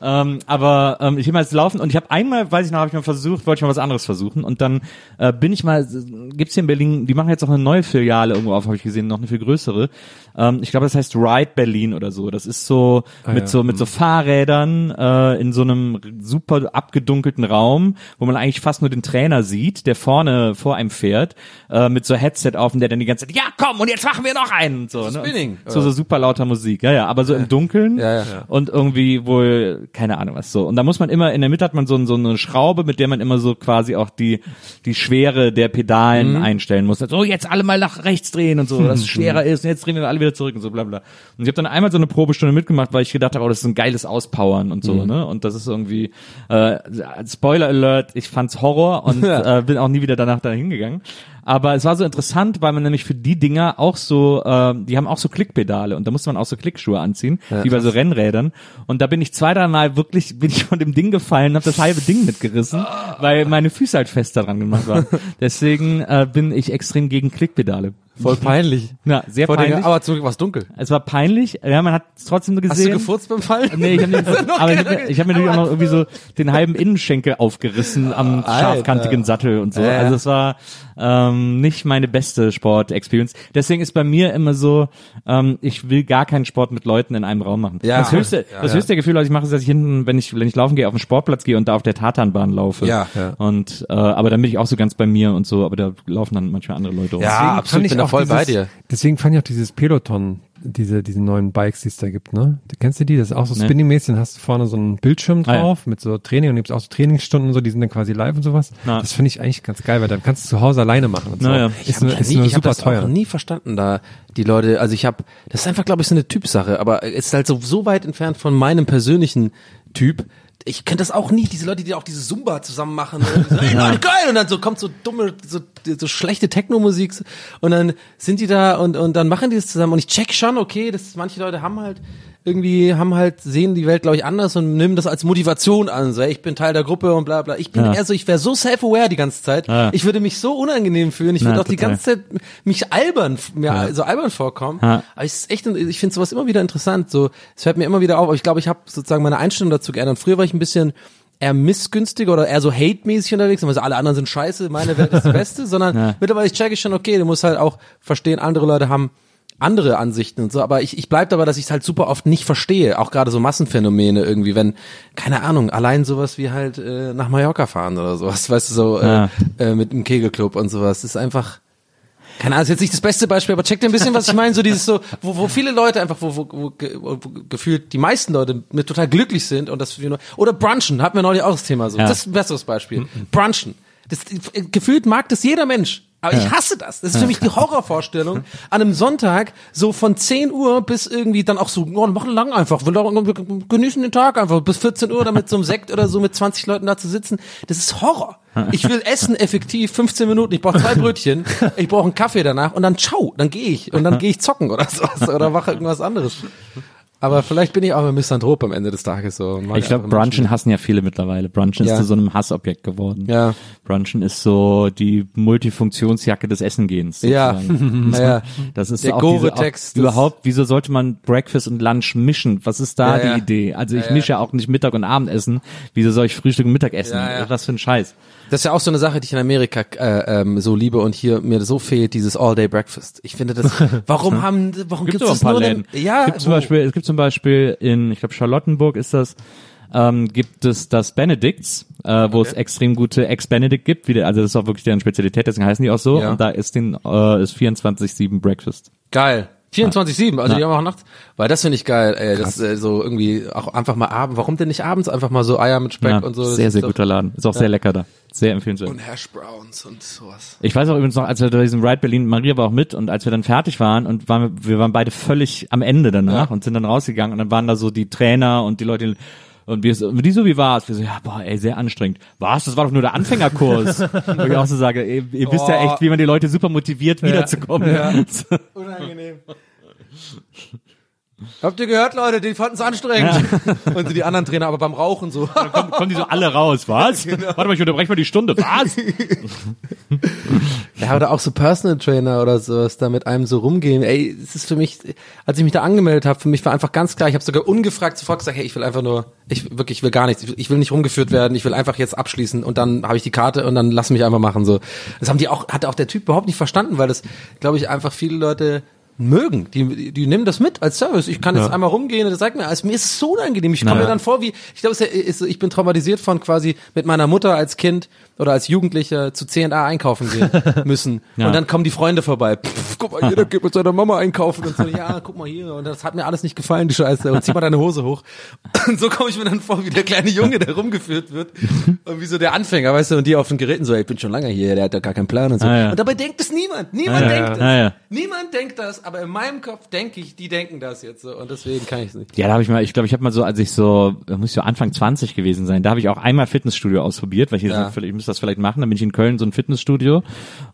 Ähm, aber ähm, ich gehe mal jetzt laufen und ich habe einmal, weiß ich noch, habe ich mal versucht, wollte ich mal was anderes versuchen und dann äh, bin ich mal, gibt's hier in Berlin, die machen jetzt auch eine neue Filiale irgendwo auf, habe ich gesehen, noch eine viel größere. Ähm, ich glaube, das heißt Ride Berlin oder so. Das ist so mit ja. so mit so Fahrrädern äh, in so einem super abgedunkelten Raum, wo man eigentlich fast nur den Trainer sieht, der vorne vor einem fährt, äh, mit so Headset auf und der dann die ganze Zeit, ja komm, und jetzt machen wir noch einen. und So, ne? Spinning, Und so, so super lauter Musik, ja, ja, aber so im Dunkeln Ja, ja. und irgendwie wohl, keine Ahnung was so. Und da muss man immer, in der Mitte hat man so, so eine Schraube, mit der man immer so quasi auch die, die Schwere der Pedalen Mhm. einstellen muss. So, jetzt alle mal nach rechts drehen und so, dass es <laughs> schwerer ist und jetzt drehen wir alle wieder zurück und so, bla bla. Und ich habe dann einmal so eine Probestunde mitgemacht, weil ich gedacht habe, oh, das ist ein geiles Auspowern und so, Mhm. ne? Und das ist irgendwie, äh, Spoiler Alert, ich fand's Horror und <laughs> äh, bin auch nie wieder danach dahin gegangen. Aber es war so interessant, weil man nämlich für die Dinger auch so, äh, die haben auch so Klickpedale und da musste man auch so Klickschuhe anziehen, wie bei so Rennrädern. Und da bin ich zwei, drei Mal wirklich, bin ich von dem Ding gefallen, habe das halbe Ding mitgerissen, weil meine Füße halt fest daran gemacht waren. <laughs> Deswegen äh, bin ich extrem gegen Klickpedale. Voll peinlich. Ja, sehr den- peinlich. aber zum Glück war es dunkel. es war peinlich, ja, man hat es trotzdem nur Hast gesehen. du gefurzt beim Fall? Nee, ich habe <laughs> aber ich, hab mir- ich habe mir natürlich auch noch irgendwie so den halben Innenschenkel aufgerissen am Alter. scharfkantigen Sattel und so. Ja, ja. Also es war ähm, nicht meine beste Sport-Experience. Deswegen ist bei mir immer so, ähm, ich will gar keinen Sport mit Leuten in einem Raum machen. Ja. Das höchste, Ja, das ja. höchste Gefühl, was ich mache, ist, dass ich hinten, wenn ich, wenn ich laufen gehe, auf den Sportplatz gehe und da auf der Tatanbahn laufe. Ja, ja. Und äh, aber dann bin ich auch so ganz bei mir und so, aber da laufen dann manchmal andere Leute rum. Ja, Deswegen absolut, ich bin da voll bei dieses, dir. Deswegen fand ich auch dieses Peloton, diese, diese neuen Bikes, die es da gibt, ne? Kennst du die? Das ist auch so Nee. Spinning-mäßig, dann hast du vorne so einen Bildschirm Ah, ja. drauf mit so Training und gibt's auch so Trainingsstunden und so, die sind dann quasi live und sowas. Na. Das finde ich eigentlich ganz geil, weil dann kannst du zu Hause alleine machen und so. Na ja. Ist, nur, ist nie, nur ich hab super das teuer. auch nie verstanden, da die Leute, also ich habe, das ist einfach, glaube ich, so eine Typsache, aber es ist halt so, so weit entfernt von meinem persönlichen Typ, ich könnte das auch nie, diese Leute, die auch diese Zumba zusammen machen. Und so, <laughs> ey, Mann, geil! Und dann so kommt so dumme, so, so schlechte Techno-Musik und dann sind die da und, und dann machen die das zusammen. Und ich check schon, okay, das manche Leute haben halt irgendwie haben halt sehen die Welt glaube ich anders und nehmen das als Motivation an. So ey, ich bin Teil der Gruppe und bla bla. Ich bin Ja. eher so ich wäre so self-aware die ganze Zeit. Ja. ich würde mich so unangenehm fühlen. Ich würde auch die ganze Zeit mich albern mir so albern vorkommen. Ja. aber ich ist echt ich finde sowas immer wieder interessant. So es fällt mir immer wieder auf aber ich glaube ich habe sozusagen meine Einstellung dazu geändert. Früher war ich ein bisschen eher missgünstig oder eher so hate-mäßig unterwegs, also alle anderen sind scheiße, meine Welt ist die beste, <laughs> sondern Ja. mittlerweile check ich schon, okay, du musst halt auch verstehen, andere Leute haben andere Ansichten und so, aber ich, ich bleib dabei, dass ich es halt super oft nicht verstehe, auch gerade so Massenphänomene irgendwie, wenn, keine Ahnung, allein sowas wie halt äh, nach Mallorca fahren oder sowas, weißt du, so Ja. äh, äh, mit dem Kegelclub und sowas, das ist einfach, keine Ahnung, ist jetzt nicht das beste Beispiel, aber checkt ein bisschen, was ich meine, so dieses so, wo, wo viele Leute einfach, wo, wo, wo, wo gefühlt die meisten Leute mit total glücklich sind und das oder brunchen, hatten wir neulich auch das Thema so, Ja. das ist ein besseres Beispiel, brunchen, das, gefühlt mag das jeder Mensch, aber ich hasse das. Das ist für mich die Horrorvorstellung, an einem Sonntag so von 10 Uhr bis irgendwie dann auch so, oh, machen lang einfach, wir wir genießen den Tag einfach bis 14 Uhr, dann mit so einem Sekt oder so mit 20 Leuten da zu sitzen. Das ist Horror. Ich will essen effektiv 15 Minuten, ich brauche zwei Brötchen, ich brauche einen Kaffee danach und dann ciao, dann gehe ich und dann gehe ich zocken oder sowas oder mache irgendwas anderes. Aber vielleicht bin ich auch ein Misanthrop am Ende des Tages so. Ich glaube, Menschen. Brunchen hassen ja viele mittlerweile. Brunchen Ja. ist zu so einem Hassobjekt geworden. Ja. Brunchen ist so die Multifunktionsjacke des Essengehens. Ja, naja. <laughs> Das ist Der auch diese, auch überhaupt, wieso sollte man Breakfast und Lunch mischen? Was ist da Ja, ja. die Idee? Also ich Ja, ja. mische ja auch nicht Mittag und Abendessen. Wieso soll ich Frühstück und Mittagessen? Ja, ja. Was für ein Scheiß. Das ist ja auch so eine Sache, die ich in Amerika äh, ähm, so liebe und hier mir so fehlt, dieses All-Day-Breakfast. Ich finde das, <laughs> warum haben, warum Gibt es das nur Läden. denn, ja, es gibt zum wo- Beispiel, es gibt zum Beispiel in, ich glaube Charlottenburg ist das, ähm, gibt es das Benedicts, äh, wo es extrem gute Ex-Benedict gibt, wie der, also das ist auch wirklich deren Spezialität, deswegen heißen die auch so. Ja. Und da ist den äh, ist 24/7 Breakfast. Geil. 24-7, also Ja. die haben auch nachts. Weil das finde ich geil, ey. Das äh, so irgendwie auch einfach mal abends. Warum denn nicht abends einfach mal so Eier mit Speck Ja, und so? Das sehr sehr doch- guter Laden, ist auch sehr lecker da, sehr empfehlenswert. Und Hash Browns und sowas. Ich weiß auch übrigens noch, als wir bei diesem Ride Berlin, Maria war auch mit und als wir dann fertig waren und waren, wir waren beide völlig am Ende danach Ja. und sind dann rausgegangen und dann waren da so die Trainer und die Leute und wir so, die so, wie war's? Wir so, ja, boah, ey, sehr anstrengend. Was? Das war doch nur der Anfängerkurs. <laughs> Wo ich auch so sage, ey, ihr wisst ja Oh. echt, wie man die Leute super motiviert, wiederzukommen. So. <laughs> Unangenehm. Habt ihr gehört, Leute? Die fanden es anstrengend. <laughs> Und so die anderen Trainer aber beim Rauchen so. Kommen, kommen die so alle raus, was? <laughs> Genau. Warte mal, ich unterbreche mal die Stunde, was? Ja, oder auch so Personal Trainer oder sowas da mit einem so rumgehen. Ey, es ist für mich, als ich mich da angemeldet habe, für mich war einfach ganz klar, ich habe sogar ungefragt sofort gesagt, hey, ich will einfach nur, ich wirklich, ich will gar nichts, ich will, ich will nicht rumgeführt werden, ich will einfach jetzt abschließen und dann habe ich die Karte und dann lass mich einfach machen so. Das haben die auch, hat auch der Typ überhaupt nicht verstanden, weil das, glaube ich, einfach viele Leute mögen. Die, die nehmen das mit als Service. Ich kann jetzt einmal rumgehen und das sagt mir, also mir ist es so unangenehm. Ich komme Ja. mir dann vor wie, ich glaube, es ich bin traumatisiert von quasi mit meiner Mutter als Kind oder als Jugendlicher zu C&A einkaufen gehen <laughs> müssen. Ja. Und dann kommen die Freunde vorbei. Pff, guck mal, jeder <laughs> geht mit seiner Mama einkaufen und so, ja, guck mal hier. Und das hat mir alles nicht gefallen, die Scheiße. Und zieh mal deine Hose hoch. Und so komme ich mir dann vor, wie der kleine Junge, der rumgeführt wird. Und wie so der Anfänger, weißt du, und die auf den Geräten so, ey, ich bin schon lange hier, der hat doch gar keinen Plan und so. Ah, ja. Und dabei denkt es niemand. Niemand Ah, ja. denkt das. Ah, ja. Niemand denkt das, aber in meinem Kopf denke ich, die denken das jetzt so. Und deswegen kann ich es nicht. Ja, da habe ich mal, ich glaube, ich habe mal so, als ich so, da muss ich so Anfang 20 gewesen sein, da habe ich auch einmal Fitnessstudio ausprobiert, weil ich, Ja. ja. ich muss das vielleicht machen, dann bin ich in Köln so ein Fitnessstudio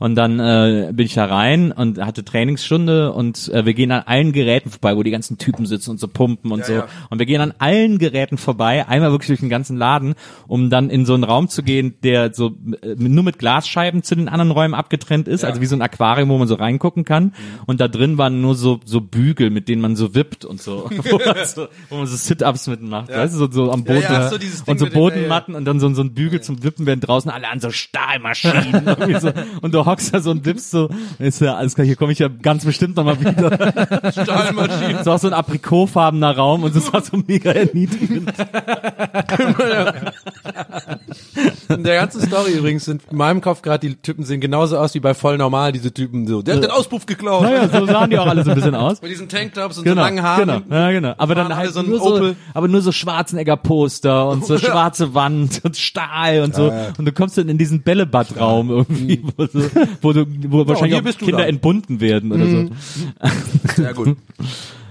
und dann äh, bin ich da rein und hatte Trainingsstunde und äh, wir gehen an allen Geräten vorbei, wo die ganzen Typen sitzen und so pumpen und so ja. und wir gehen an allen Geräten vorbei, einmal wirklich durch den ganzen Laden, um dann in so einen Raum zu gehen, der so äh, nur mit Glasscheiben zu den anderen Räumen abgetrennt ist, also wie so ein Aquarium, wo man so reingucken kann und da drin waren nur so so Bügel, mit denen man so wippt und so, <laughs> wo man so, wo man so Sit-ups mitmacht, weißt du, so, so am Boden Ja, ja, so und so mit den- Bodenmatten und dann so, so ein Bügel zum Wippen werden draußen alle an so Stahlmaschinen. <laughs> <laughs> So, und du hockst da so und wippst so, ist ja alles klar, hier komme ich ja ganz bestimmt nochmal wieder. Stahlmaschinen. Es war so ein aprikotfarbener Raum und es war so mega erniedrigend. In der ganzen Story übrigens sind in meinem Kopf gerade, die Typen sehen genauso aus wie bei voll normal, diese Typen so. Der hat den Auspuff geklaut. Naja, so sahen die auch alle so ein bisschen aus. Mit diesen Tanktops und Genau, so langen Haaren. genau, ja, genau. Aber dann halt so nur so, aber nur so Schwarzenegger-Poster und so <laughs> schwarze Wand und Stahl und so. Und du kommst dann in diesen Bällebadraum irgendwie, wo, so, wo du, wo wahrscheinlich hier auch Kinder dann. entbunden werden oder so. Sehr gut. <laughs>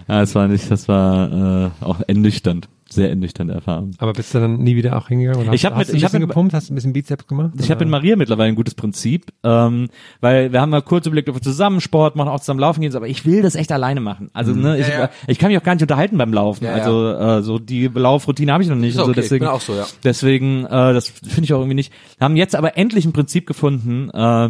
Ja, das war nicht, das war äh, auch ernüchternd. Sehr ernüchternde Erfahrung. Aber bist du dann nie wieder auch hingegangen? Oder Ich hab hast mit- ich hab bisschen mit- gepumpt, hast du ein bisschen Bizeps gemacht? Ich habe mit Maria mittlerweile ein gutes Prinzip, ähm, weil wir haben mal kurz überlegt, ob wir zusammen Sport machen, auch zusammen laufen gehen, aber ich will das echt alleine machen. Also ne, ich, Ja, ja. ich kann mich auch gar nicht unterhalten beim Laufen. Ja, also äh, so die Laufroutine habe ich noch nicht. Ist und so, okay, ich deswegen, bin auch so, ja. Deswegen, äh, das finde ich auch irgendwie nicht. Wir haben jetzt aber endlich ein Prinzip gefunden. Äh,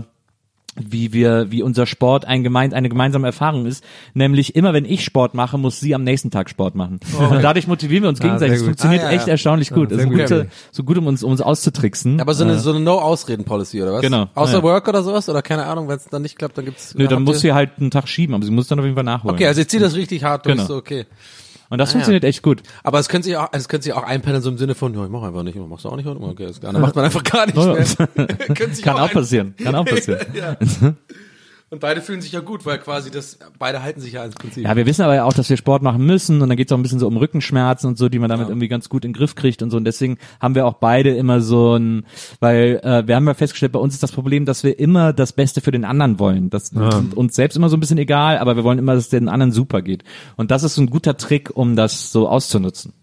wie wir, wie unser Sport ein gemein, eine gemeinsame Erfahrung ist. Nämlich immer, wenn ich Sport mache, muss sie am nächsten Tag Sport machen. Und dadurch motivieren wir uns Ah, gegenseitig. sehr Es gut. funktioniert Ah, ja, echt ja. erstaunlich gut. sehr also gut. gute, so gut, um uns, um uns auszutricksen. Aber so eine, so eine No-Ausreden-Policy, oder was? Genau. Außer Ja, ja. Work oder sowas? Oder keine Ahnung, wenn es dann nicht klappt, dann gibt's. Nö, dann muss sie halt einen Tag schieben, aber sie muss dann auf jeden Fall nachholen. Okay, also ich ziehe das richtig hart durch, Genau. so okay. Und das Ah, funktioniert echt gut. Aber es könnte sich auch, es könnte sich auch einpendeln so im Sinne von, ja, ich mach einfach nicht, machst du auch nicht heute? Okay, ist klar. Dann macht man einfach gar <laughs> nicht Ja. mehr. <laughs> Kann auch ein- passieren. Kann auch <laughs> passieren. ja. Und beide fühlen sich ja gut, weil quasi das, beide halten sich ja ans Prinzip. Ja, wir wissen aber ja auch, dass wir Sport machen müssen und dann geht es auch ein bisschen so um Rückenschmerzen und so, die man damit irgendwie ganz gut in den Griff kriegt und so. Und deswegen haben wir auch beide immer so ein, weil äh, wir haben ja festgestellt, bei uns ist das Problem, dass wir immer das Beste für den anderen wollen. Das ist uns selbst immer so ein bisschen egal, aber wir wollen immer, dass es den anderen super geht. Und das ist so ein guter Trick, um das so auszunutzen.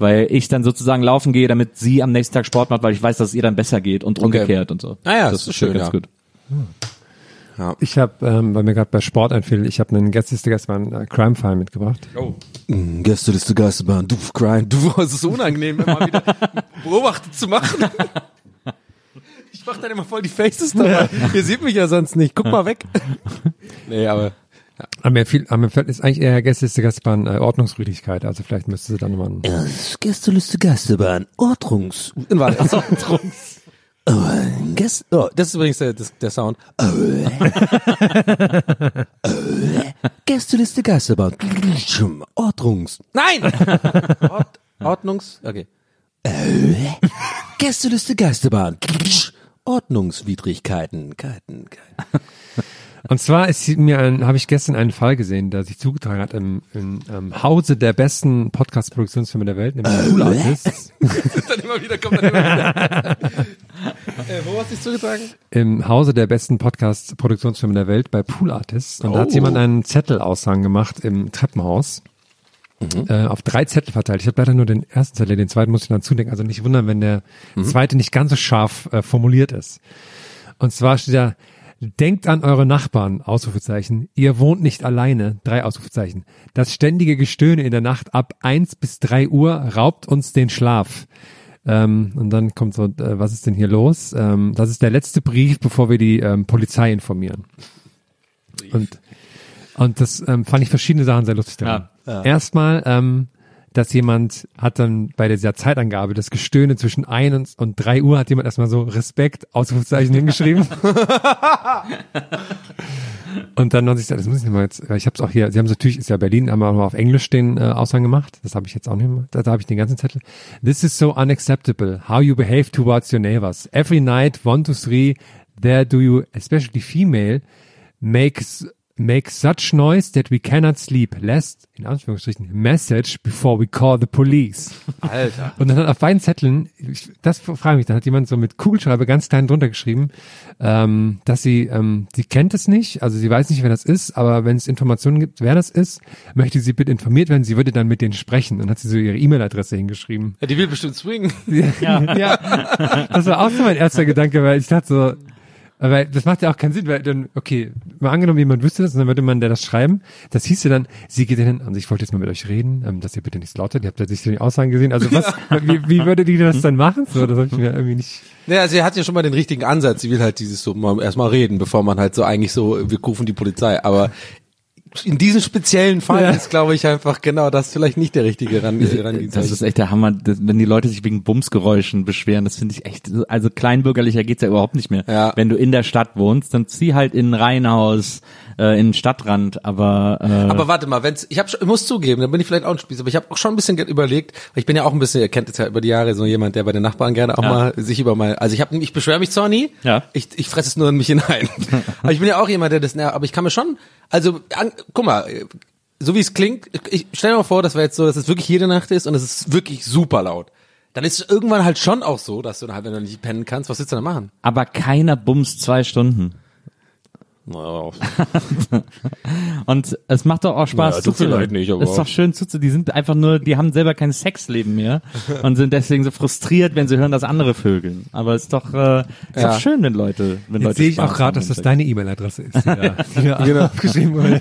Weil ich dann sozusagen laufen gehe, damit sie am nächsten Tag Sport macht, weil ich weiß, dass es ihr dann besser geht und umgekehrt und so. Ah ja, das das ist schön, ganz ja. gut. Ich habe, ähm, weil mir gerade bei Sport einfiel, ich habe einen Gästeliste gestern äh, Crime-File mitgebracht. Mm, Gäste des Geisterbahn, du Grind, du, <laughs> es ist so unangenehm, immer wieder <laughs> beobachtet zu machen. <laughs> Ich mach dann immer voll die Faces dabei. Ihr seht mich ja sonst nicht. Guck mal weg. Nee, aber. Aber mir, fiel, aber mir fällt ist eigentlich eher Gästeliste Geisterbahn äh, Ordnungswidrigkeit, also vielleicht müsste sie dann nochmal Gästeliste Geisterbahn, Ordnungs. Warte, Ordnungs. Gäste, oh, das ist übrigens der, der Sound. Gästeliste Geisterbahn. Ordnungs. Nein! Ord, Ordnungs. Okay. Gästeliste Geisterbahn. Ordnungswidrigkeiten. Keiten, Keiten. Und zwar ist mir ein, habe ich gestern einen Fall gesehen, der sich zugetragen hat im, im ähm, Hause der besten Podcast-Produktionsfirma der Welt, nämlich Cool Artists. <laughs> dann immer wieder, kommt dann immer wieder. Äh, wo hast du dich zugetragen? Im Hause der besten Podcast-Produktionsfirma der Welt bei Pool Artists. Und da hat Oh. jemand einen Zettelaushang gemacht im Treppenhaus. Äh, auf drei Zettel verteilt. Ich habe leider nur den ersten Zettel, den zweiten muss ich dann zudenken. Also nicht wundern, wenn der zweite nicht ganz so scharf äh, formuliert ist. Und zwar steht da, denkt an eure Nachbarn, Ausrufezeichen. Ihr wohnt nicht alleine, drei Ausrufezeichen. Das ständige Gestöhne in der Nacht ab eins bis drei Uhr raubt uns den Schlaf. Ähm, und dann kommt so, äh, was ist denn hier los? Ähm, das ist der letzte Brief, bevor wir die ähm, Polizei informieren. Und, und das ähm, fand ich verschiedene Sachen sehr lustig daran. Erstmal, ähm, dass jemand hat dann bei dieser Zeitangabe das Gestöhne zwischen ein und, und drei Uhr hat jemand erstmal so Respekt, Ausrufezeichen hingeschrieben. <laughs> und dann noch sich das muss ich nicht mal jetzt, weil ich habe es auch hier, sie haben es natürlich, ist ja Berlin, haben wir auch mal auf Englisch den äh, Aushang gemacht. Das habe ich jetzt auch nicht mehr. Da, da habe ich den ganzen Zettel. This is so unacceptable. How you behave towards your neighbors. Every night, one to three, there do you, especially female, makes make such noise that we cannot sleep. Last, in Anführungsstrichen, message before we call the police. Alter. Und dann hat auf beiden Zetteln, ich, das frage mich, dann hat jemand so mit Kugelschreiber ganz klein drunter geschrieben, ähm, dass sie, ähm, sie kennt es nicht, also sie weiß nicht, wer das ist, aber wenn es Informationen gibt, wer das ist, möchte sie bitte informiert werden, sie würde dann mit denen sprechen. Und dann hat sie so ihre E-Mail-Adresse hingeschrieben. Ja, die will bestimmt swingen. <laughs> Ja. ja. Das war auch so mein erster Gedanke, weil ich dachte so, aber das macht ja auch keinen Sinn, weil dann, okay, mal angenommen, jemand wüsste das und dann würde man der das schreiben. Das hieße dann, sie geht hin, also ich wollte jetzt mal mit euch reden, ähm, dass ihr bitte nichts lautet, ihr habt ja sicher die Aussagen gesehen. Also was, <laughs> wie, wie würde die das dann machen? So, das habe ich mir irgendwie nicht. Naja, sie hat ja schon mal den richtigen Ansatz. Sie will halt dieses so mal erstmal reden, bevor man halt so eigentlich so, wir rufen die Polizei. Aber in diesem speziellen Fall Ja. ist, glaube ich, einfach genau das vielleicht nicht der richtige Ran Herangehensweise. Das ist echt der Hammer, wenn die Leute sich wegen Bumsgeräuschen beschweren, das finde ich echt, also kleinbürgerlicher geht's ja überhaupt nicht mehr. Ja. Wenn du in der Stadt wohnst, dann zieh halt in ein Reihenhaus, äh, in den Stadtrand, aber, äh, Aber warte mal, wenn's, ich, hab, schon- ich muss zugeben, da bin ich vielleicht auch ein Spieß, aber ich habe auch schon ein bisschen überlegt, weil ich bin ja auch ein bisschen, ihr kennt es ja über die Jahre, so jemand, der bei den Nachbarn gerne auch Ja. mal sich über mal, also ich habe, ich beschwere mich zwar nie, Ja. ich, ich fresse es nur in mich hinein. <laughs> aber ich bin ja auch jemand, der das, nervt, aber ich kann mir schon, also, an, guck mal, so wie es klingt, ich stell dir mal vor, das wäre jetzt so, dass es wirklich jede Nacht ist und es ist wirklich super laut. Dann ist es irgendwann halt schon auch so, dass du dann halt, wenn du nicht pennen kannst, was willst du dann machen? aber keiner bumst zwei Stunden. Naja, <laughs> Und es macht doch auch Spaß Naja, zuzuhören. vielleicht nicht, aber- ist doch schön zuzuhören. Die sind einfach nur, die haben selber kein Sexleben mehr <laughs> und sind deswegen so frustriert, wenn sie hören, dass andere vögeln. Aber es ist doch, äh, ist Ja. doch schön, wenn Leute, wenn Jetzt Leute sehe ich Spaß auch gerade, dass das deine E-Mail-Adresse ist. <laughs> Die da, die da aufgeschrieben wurde.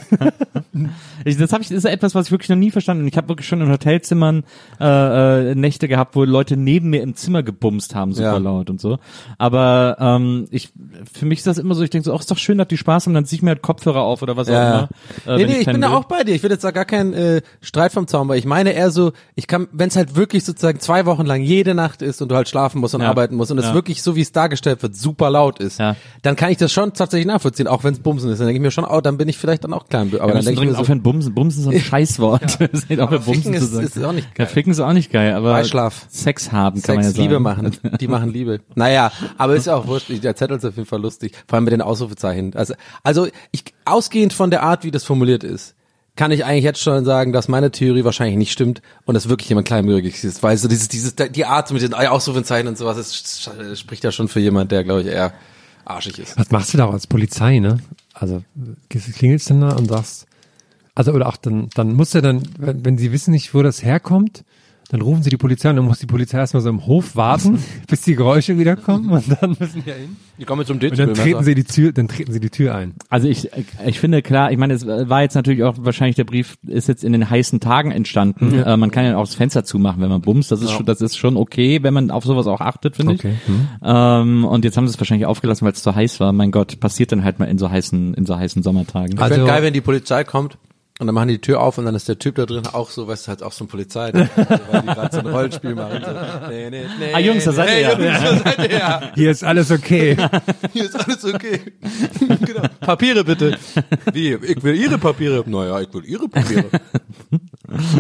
Ich, das habe ich, das ist etwas, was ich wirklich noch nie verstanden. Ich habe wirklich schon in Hotelzimmern äh, äh, Nächte gehabt, wo Leute neben mir im Zimmer gebumst haben, super Ja. laut und so. Aber ähm, ich, für mich ist das immer so. Ich denke so, ach, ist doch schön, dass die Spaß haben. Dann zieh ich mir halt Kopfhörer auf oder was auch Ja, immer. ja. Äh, nee, nee, ich bin pennen da will. auch bei dir. Ich will jetzt da gar keinen äh, Streit vom Zaun, weil ich meine eher so, ich kann, wenn es halt wirklich sozusagen zwei Wochen lang jede Nacht ist und du halt schlafen musst und Ja. arbeiten musst und es Ja. wirklich so, wie es dargestellt wird, super laut ist, Ja. dann kann ich das schon tatsächlich nachvollziehen, auch wenn es Bumsen ist. Dann denke ich mir schon, oh, dann bin ich vielleicht dann auch klein. Aber Wir dann denke ich mir so, aufhören, Bumsen. Bumsen ist so ein <laughs> Scheißwort. Es <laughs> geht Aber Bumsen ist- sagen. ist auch nicht Ja, geil. Ficken ist auch nicht geil, aber Beischlaf. Sex haben kann man ja Sex, sagen. Liebe machen. <laughs> Die machen Liebe. Naja, aber ist ja auch wurscht. Der Zettel ist auf jeden Fall lustig. Vor allem mit den Ausrufezeichen. Also, also ich, ausgehend von der Art, wie das formuliert ist, kann ich eigentlich jetzt schon sagen, dass meine Theorie wahrscheinlich nicht stimmt und es wirklich jemand kleinmütig ist. Weil so dieses, dieses, die Art mit den Ausrufezeichen und sowas, das spricht ja schon für jemand, der, glaube ich, eher arschig ist. Was machst du da auch als Polizei, ne? Also klingelst du da und sagst, also oder auch dann, dann muss ja dann, wenn, wenn sie wissen nicht, wo das herkommt, dann rufen sie die Polizei und dann muss die Polizei erstmal so im Hof warten, <laughs> bis die Geräusche wiederkommen und dann müssen die ja hin. Die kommen zum Und dann treten sie die Tür, dann treten sie die Tür ein. Also ich, ich finde klar, ich meine, es war jetzt natürlich auch wahrscheinlich der Brief ist jetzt in den heißen Tagen entstanden. Äh, man kann ja auch das Fenster zumachen, wenn man bumst. Das ist schon, das ist schon okay, wenn man auf sowas auch achtet, finde Okay. ich. Ähm, und jetzt haben sie es wahrscheinlich aufgelassen, weil es zu heiß war. Mein Gott, passiert dann halt mal in so heißen, in so heißen Sommertagen. Also- geil, wenn die Polizei kommt und dann machen die die Tür auf und dann ist der Typ da drin auch so, weißt du, halt auch so ein Polizei, ne? weil die gerade so ein Rollenspiel machen. So. Nee, nee, nee, Ah, Jungs, da seid ihr nee, ja. Jungs, da seid ihr ja. Hier ist alles okay. <laughs> Hier ist alles okay. <laughs> genau. Papiere bitte. Wie? Ich will Ihre Papiere. Naja, ich will Ihre Papiere.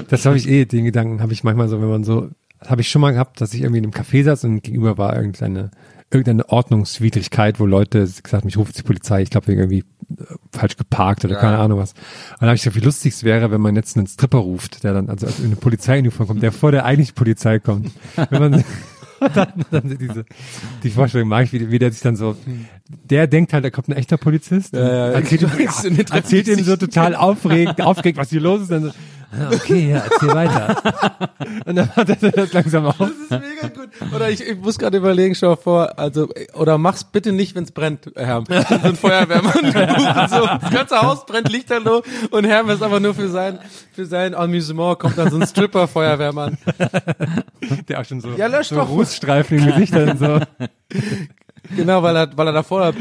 Das habe ich eh, den Gedanken habe ich manchmal so, wenn man so, das habe ich schon mal gehabt, dass ich irgendwie in einem Café saß und gegenüber war irgendeine, irgendeine Ordnungswidrigkeit, wo Leute gesagt haben, ich rufe jetzt die Polizei, ich glaube wegen irgendwie falsch geparkt oder Ja. keine Ahnung was. Und dann habe ich so, wie lustig es wäre, wenn man jetzt einen Stripper ruft, der dann also in eine Polizeiuniform kommt, der vor der eigentlichen Polizei kommt. <laughs> Wenn man <laughs> dann, dann diese, die Vorstellung mag ich, wie, wie der sich dann so, der denkt halt, da kommt ein echter Polizist, und ja, erzählt, ihm, <laughs> ja, erzählt ihm so total aufregend, aufgeregt, was hier los ist, dann so, okay, ja, erzähl weiter. <laughs> Und dann hat er das langsam auf. Das ist mega gut. Oder ich, ich muss gerade überlegen, schau vor, also, oder mach's bitte nicht, wenn's brennt, Herm. So ein Feuerwehrmann <laughs> so. Das ganze Haus brennt lichterloh und Herm ist einfach nur für sein, für sein Amüsement kommt dann so ein Stripper-Feuerwehrmann. Der auch schon so, Ja, lösch so doch. Rußstreifen im Gesicht und so. <laughs> Genau, weil er, weil er davor äh,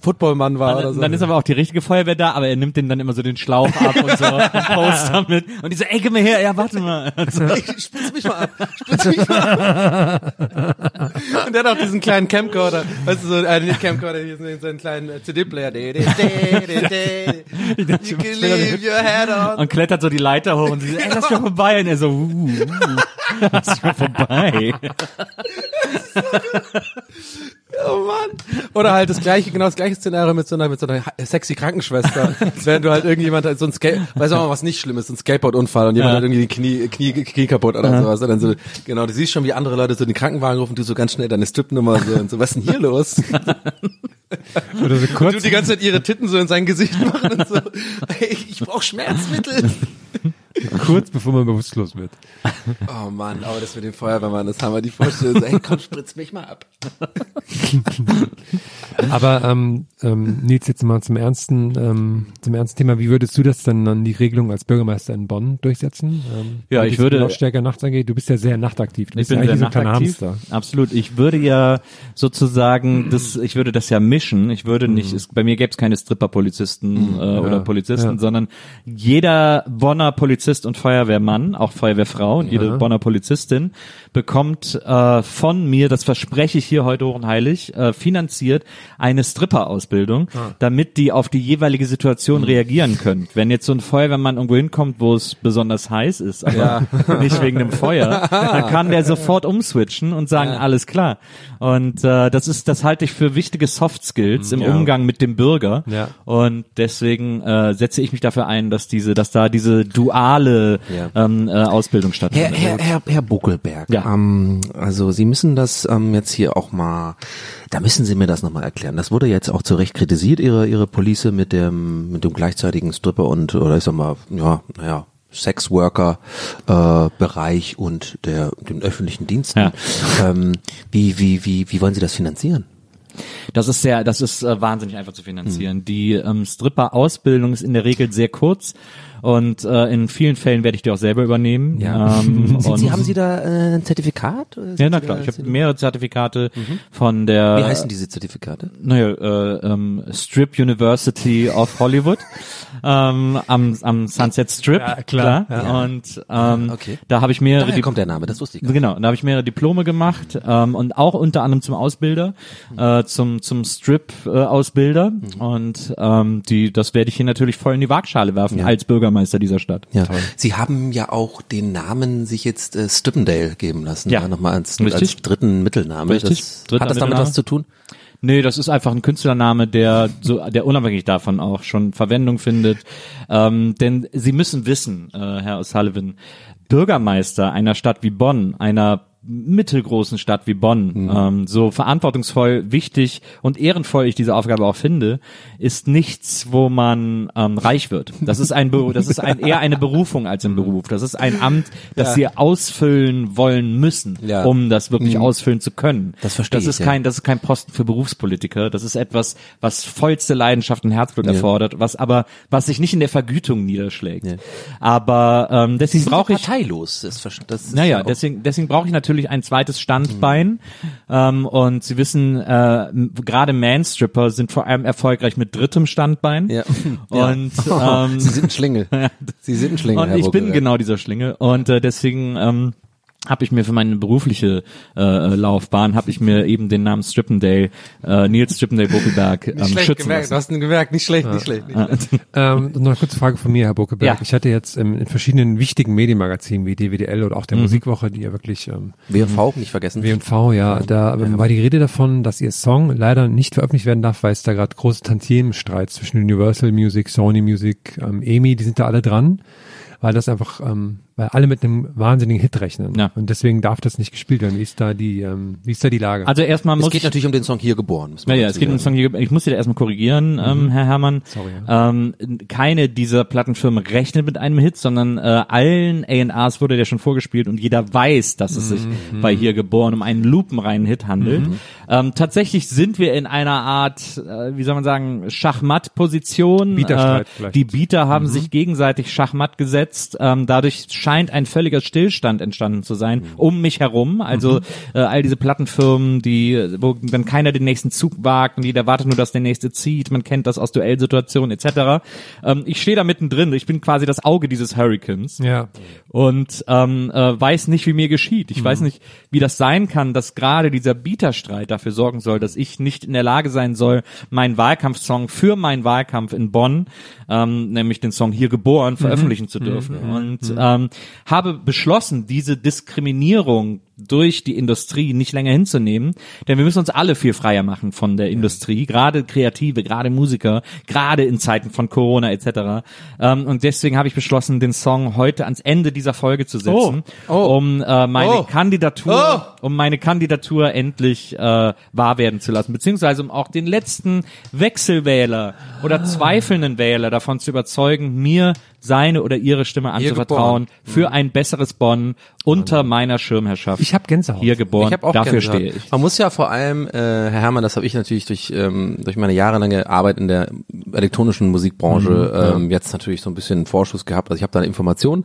Footballmann war oder Dann, so. dann ist aber auch die richtige Feuerwehr da, aber er nimmt den dann immer so den Schlauch ab und so <laughs> und post damit. Und die so, ey, gib mir her, ja, warte mal. So. Ich spritz mich mal ab. Spritz mich mal ab. Und der hat auch diesen kleinen Camcorder. Weißt du, so, äh, nicht Camcorder, hier ist so einen kleinen äh, CD-Player. <laughs> You can leave your head on. Und klettert so die Leiter hoch und sie so, ey, lass mich mal vorbei. Und er so, uh, uh, lass mich mal vorbei. <laughs> Oh Mann. Oder halt das gleiche, genau das gleiche Szenario mit so einer, mit so einer sexy Krankenschwester. <laughs> Während du halt irgendjemand halt so ein Skate, weiß auch mal was nicht schlimm ist, ein Skateboard-Unfall und jemand Ja. hat irgendwie die Knie, Knie, Knie kaputt oder sowas. Und dann so, genau, du siehst schon, wie andere Leute so den Krankenwagen rufen, du so ganz schnell deine Stripnummer so und so, was ist denn hier los? <laughs> Oder so Und kurz. du die ganze Zeit ihre Titten so in sein Gesicht machen und so, hey, ich brauch Schmerzmittel. Kurz bevor man bewusstlos wird. Oh Mann, aber das mit dem Feuerwehrmann, das haben wir die Vorstellung. So, hey, komm, spritz mich mal ab. Aber ähm, ähm, Nils, jetzt mal zum ernsten, ähm, zum ernsten Thema. Wie würdest du das dann dann die Regelung als Bürgermeister in Bonn durchsetzen? Ähm, Ja, ich würde- die Lautstärke nachts angeht. Du bist ja sehr nachtaktiv. Du Ich bist ja bin eigentlich sehr so ein kleiner nachtaktiv. Hamster. Absolut. Ich würde ja sozusagen, das, ich würde das ja mischen. Ich würde nicht, es, bei mir gäbe es keine Stripper-Polizisten äh, oder Polizisten, ja. sondern jeder Bonner Polizist und Feuerwehrmann, auch Feuerwehrfrau und jede Bonner Polizistin bekommt äh, von mir, das verspreche ich hier heute hoch und heilig, äh, finanziert eine Stripper-Ausbildung, damit die auf die jeweilige Situation reagieren können. Wenn jetzt so ein Feuerwehrmann irgendwo hinkommt, wo es besonders heiß ist, aber <laughs> nicht wegen dem Feuer, dann <laughs> kann der sofort umswitchen und sagen, alles klar. Und äh, das ist, das halte ich für wichtige Soft Skills im Umgang mit dem Bürger. Ja. Und deswegen äh, setze ich mich dafür ein, dass diese, dass da diese duale Ja. ähm, äh, Ausbildung Herr, stattfindet. Herr, Herr, Herr Buckelberg, Ja. ähm, also Sie müssen das ähm, jetzt hier auch mal, da müssen Sie mir das nochmal erklären. Das wurde jetzt auch zu Recht kritisiert, Ihre, Ihre Police mit dem, mit dem gleichzeitigen Stripper und, oder ich sag mal, ja, naja, Sexworker äh, Bereich und der den öffentlichen Diensten. Ja. Ähm, wie, wie, wie, wie wollen Sie das finanzieren? Das ist sehr, das ist äh, wahnsinnig einfach zu finanzieren. Die ähm, Stripper-Ausbildung ist in der Regel sehr kurz und äh, in vielen Fällen werde ich die auch selber übernehmen. Ähm, <laughs> Sind und Sie, haben Sie da äh, ein Zertifikat? Oder ja, na Sie klar. Ich habe mehrere Zertifikate von der. Mhm. Wie heißen diese Zertifikate? Naja, äh, ähm, Strip University of Hollywood <laughs> ähm, am, am Sunset Strip, Ja, klar, ja. Und ähm, okay. da habe ich mehrere. Daher kommt der Name, das wusste ich gar nicht. Genau, da habe ich mehrere Diplome gemacht ähm, und auch unter anderem zum Ausbilder, äh, zum zum Strip-Ausbilder und ähm, die, das werde ich hier natürlich voll in die Waagschale werfen als Bürgermeister dieser Stadt. Ja. Sie haben ja auch den Namen sich jetzt äh, Stippendale geben lassen, Ja. ja. nochmal als, als dritten Mittelname. Richtig. Das, Dritter hat das damit was zu tun? Nee, das ist einfach ein Künstlername, der so, der unabhängig davon auch schon Verwendung findet. Ähm, denn Sie müssen wissen, äh, Herr O'Sullivan, Bürgermeister einer Stadt wie Bonn, einer mittelgroßen Stadt wie Bonn, ähm, so verantwortungsvoll, wichtig und ehrenvoll ich diese Aufgabe auch finde, ist nichts, wo man ähm, reich wird. Das ist ein, Be <laughs> das ist ein, eher eine Berufung als ein Beruf. Das ist ein Amt, das Sie ausfüllen wollen müssen, Ja. um das wirklich ausfüllen zu können. Das verstehe Das ist ich, ja. kein, das ist kein Posten für Berufspolitiker. Das ist etwas, was vollste Leidenschaft und Herzblut erfordert, was aber, was sich nicht in der Vergütung niederschlägt. Aber ähm, deswegen brauche ich parteilos. Das, das ist naja, ja deswegen, deswegen brauche ich natürlich ein zweites Standbein. Ähm, und Sie wissen, äh, gerade Manstripper sind vor allem erfolgreich mit drittem Standbein. Ja. <laughs> Und <laughs> ähm, Sie sind ein Schlingel. <laughs> Sie sind ein Schlingel, und Herr ich bin Buckelberg. genau dieser Schlingel. Und äh, deswegen ähm, habe ich mir für meine berufliche äh, Laufbahn habe ich mir eben den Namen Strippendale, äh, Nils Strippendale Buckelberg ähm, schlecht schützen gemerkt, du lassen. hast ihn gemerkt, nicht schlecht, nicht schlecht. Nicht schlecht. <laughs> Ähm, noch eine kurze Frage von mir, Herr Buckeberg. Ja. Ich hatte jetzt ähm, in verschiedenen wichtigen Medienmagazinen wie DWDL oder auch der Musikwoche, die ja wirklich ähm, WV, nicht vergessen. WMV, ja, da war die Rede davon, dass ihr Song leider nicht veröffentlicht werden darf, weil es da gerade große Tantiemenstreit zwischen Universal Music, Sony Music, ähm, EMI, die sind da alle dran, weil das einfach, ähm, weil alle mit einem wahnsinnigen Hit rechnen. Ja. Und deswegen darf das nicht gespielt werden. Wie ist da die, ähm, wie ist da die Lage? Also erstmal es muss geht ich, natürlich um den Song Hier geboren. muss man Naja, dazu es geht um den. Song hier. Ich muss Sie da erstmal korrigieren, ähm, Herr Herrmann. Sorry, Ähm, keine dieser Plattenfirmen rechnet mit einem Hit, sondern äh, allen A&Rs wurde der schon vorgespielt und jeder weiß, dass es sich bei Hier geboren um einen lupenreinen Hit handelt. Ähm, tatsächlich sind wir in einer Art, äh, wie soll man sagen, Schachmatt-Position. Bieterstreit Äh, vielleicht. die Bieter haben sich gegenseitig Schachmatt gesetzt. Ähm, dadurch scheint ein völliger Stillstand entstanden zu sein um mich herum. Also äh, all diese Plattenfirmen, die, wo dann keiner den nächsten Zug wagt und jeder wartet nur, dass der nächste zieht. Man kennt das aus Duellsituationen etc. Ähm, ich stehe da mittendrin. Ich bin quasi das Auge dieses Hurricanes ja. und ähm, äh, weiß nicht, wie mir geschieht. Ich weiß nicht, wie das sein kann, dass gerade dieser Bieterstreit dafür sorgen soll, dass ich nicht in der Lage sein soll, meinen Wahlkampfsong für meinen Wahlkampf in Bonn, ähm, nämlich den Song Hier geboren, veröffentlichen zu dürfen. Und ähm, habe beschlossen, diese Diskriminierung durch die Industrie nicht länger hinzunehmen, denn wir müssen uns alle viel freier machen von der Industrie, gerade Kreative, gerade Musiker, gerade in Zeiten von Corona etc. Ähm, und deswegen habe ich beschlossen, den Song heute ans Ende dieser Folge zu setzen, Oh. um äh, meine Oh. Kandidatur, um meine Kandidatur endlich äh, wahr werden zu lassen, beziehungsweise um auch den letzten Wechselwähler oder zweifelnden Wähler davon zu überzeugen, mir seine oder ihre Stimme anzuvertrauen für ein besseres Bonn unter meiner Schirmherrschaft. Ich habe Gänsehaut. hier geboren. Ich habe auch Dafür Gänsehaut. stehe ich. Man muss ja vor allem, äh, Herr Herrmann, das habe ich natürlich durch ähm, durch meine jahrelange Arbeit in der elektronischen Musikbranche ähm, jetzt natürlich so ein bisschen Vorschuss gehabt. Also ich habe da eine Information.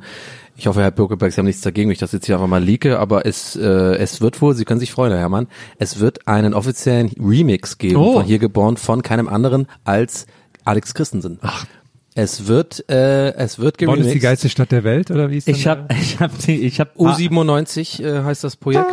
Ich hoffe, Herr Birkeberg, Sie haben nichts dagegen, wenn ich das jetzt hier einfach mal leake, aber es äh, es wird wohl, Sie können sich freuen, Herr Herrmann, es wird einen offiziellen Remix geben Oh. von Hier geboren von keinem anderen als Alex Christensen. Ach. Es wird äh, es wird Bonn ist die geremixed. geilste Stadt der Welt, oder wie ist Ich das? habe, <laughs> ich habe, ich habe U97 äh, heißt das Projekt.